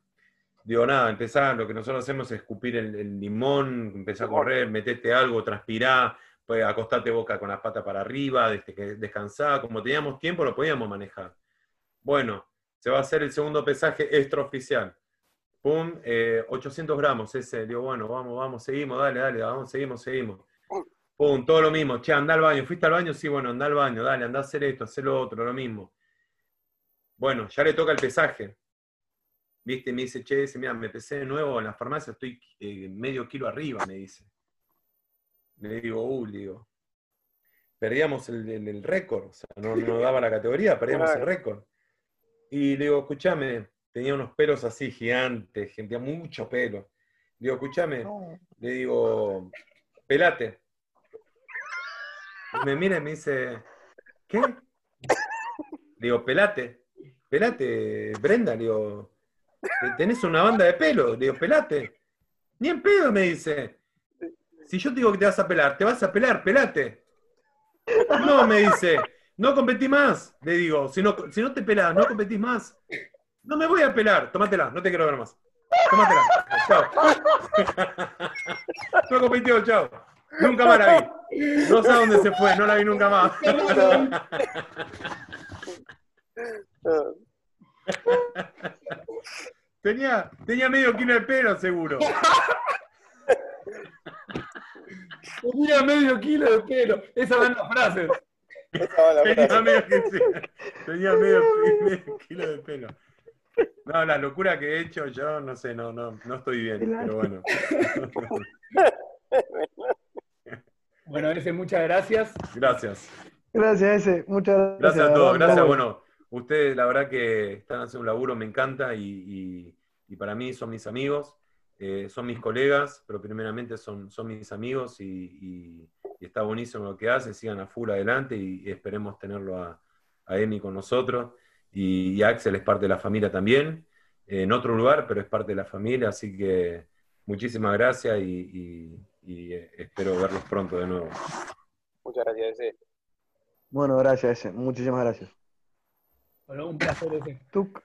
Digo, nada, empezar, lo que nosotros hacemos es escupir el, limón, empezar a correr, metete algo, transpirar, pues acostate boca con la pata para arriba, desde que descansar, como teníamos tiempo lo podíamos manejar. Bueno, se va a hacer el segundo pesaje extraoficial. Pum, 800 eh, gramos ese. Digo, bueno, vamos, vamos, seguimos, dale, dale, vamos, seguimos, seguimos. Pum, todo lo mismo. Che, anda al baño. ¿Fuiste al baño? Sí, bueno, anda al baño. Dale, anda a hacer esto, hacer lo otro, lo mismo. Bueno, ya le toca el pesaje. ¿Viste? Me dice, che, dice, mira, me pesé de nuevo en la farmacia, estoy eh, medio kilo arriba, me dice. Le digo, uh, le digo. Perdíamos el, el- el récord, o sea, no, no daba la categoría, perdíamos el récord. Y le digo, escúchame, tenía unos pelos así gigantes, tenía mucho pelo. Le digo, escúchame, No. le digo, pelate. Y me mira y me dice, ¿qué? Le digo, pelate, pelate, Brenda, le digo, tenés una banda de pelo, le digo, pelate. Ni en pedo, me dice. Si yo te digo que te vas a pelar, te vas a pelar, pelate. No, me dice, no competí más, le digo, si no, si no te pelás, no competís más. No me voy a pelar, tómatela, no te quiero ver más. Tómatela, chao. No compitió, chao. Nunca más la vi. No sé a dónde se fue, no la vi nunca más. Tenía, tenía medio kilo de pelo, seguro. Tenía medio kilo de pelo. Esas eran las frases. Esa va la Tenía frase. medio, tenía medio, medio kilo de pelo. No, la locura que he hecho yo, no sé, no, no, no estoy bien, pero bueno. Bueno, ese, muchas gracias. Gracias. Gracias, ese. Muchas gracias. Gracias a todos, gracias. Bueno, ustedes la verdad que están haciendo un laburo, me encanta y, y- y para mí son mis amigos, eh, son mis colegas, pero primeramente son, son mis amigos y, y- y está buenísimo lo que hacen, sigan a full adelante y, esperemos tenerlo a, a Emi con nosotros. Y, y Axel es parte de la familia también, eh, en otro lugar, pero es parte de la familia, así que muchísimas gracias y, y- y, eh, espero verlos pronto de nuevo. Muchas gracias, ese. Bueno, gracias, ese. Muchísimas gracias. Bueno, un placer ese. Tuc.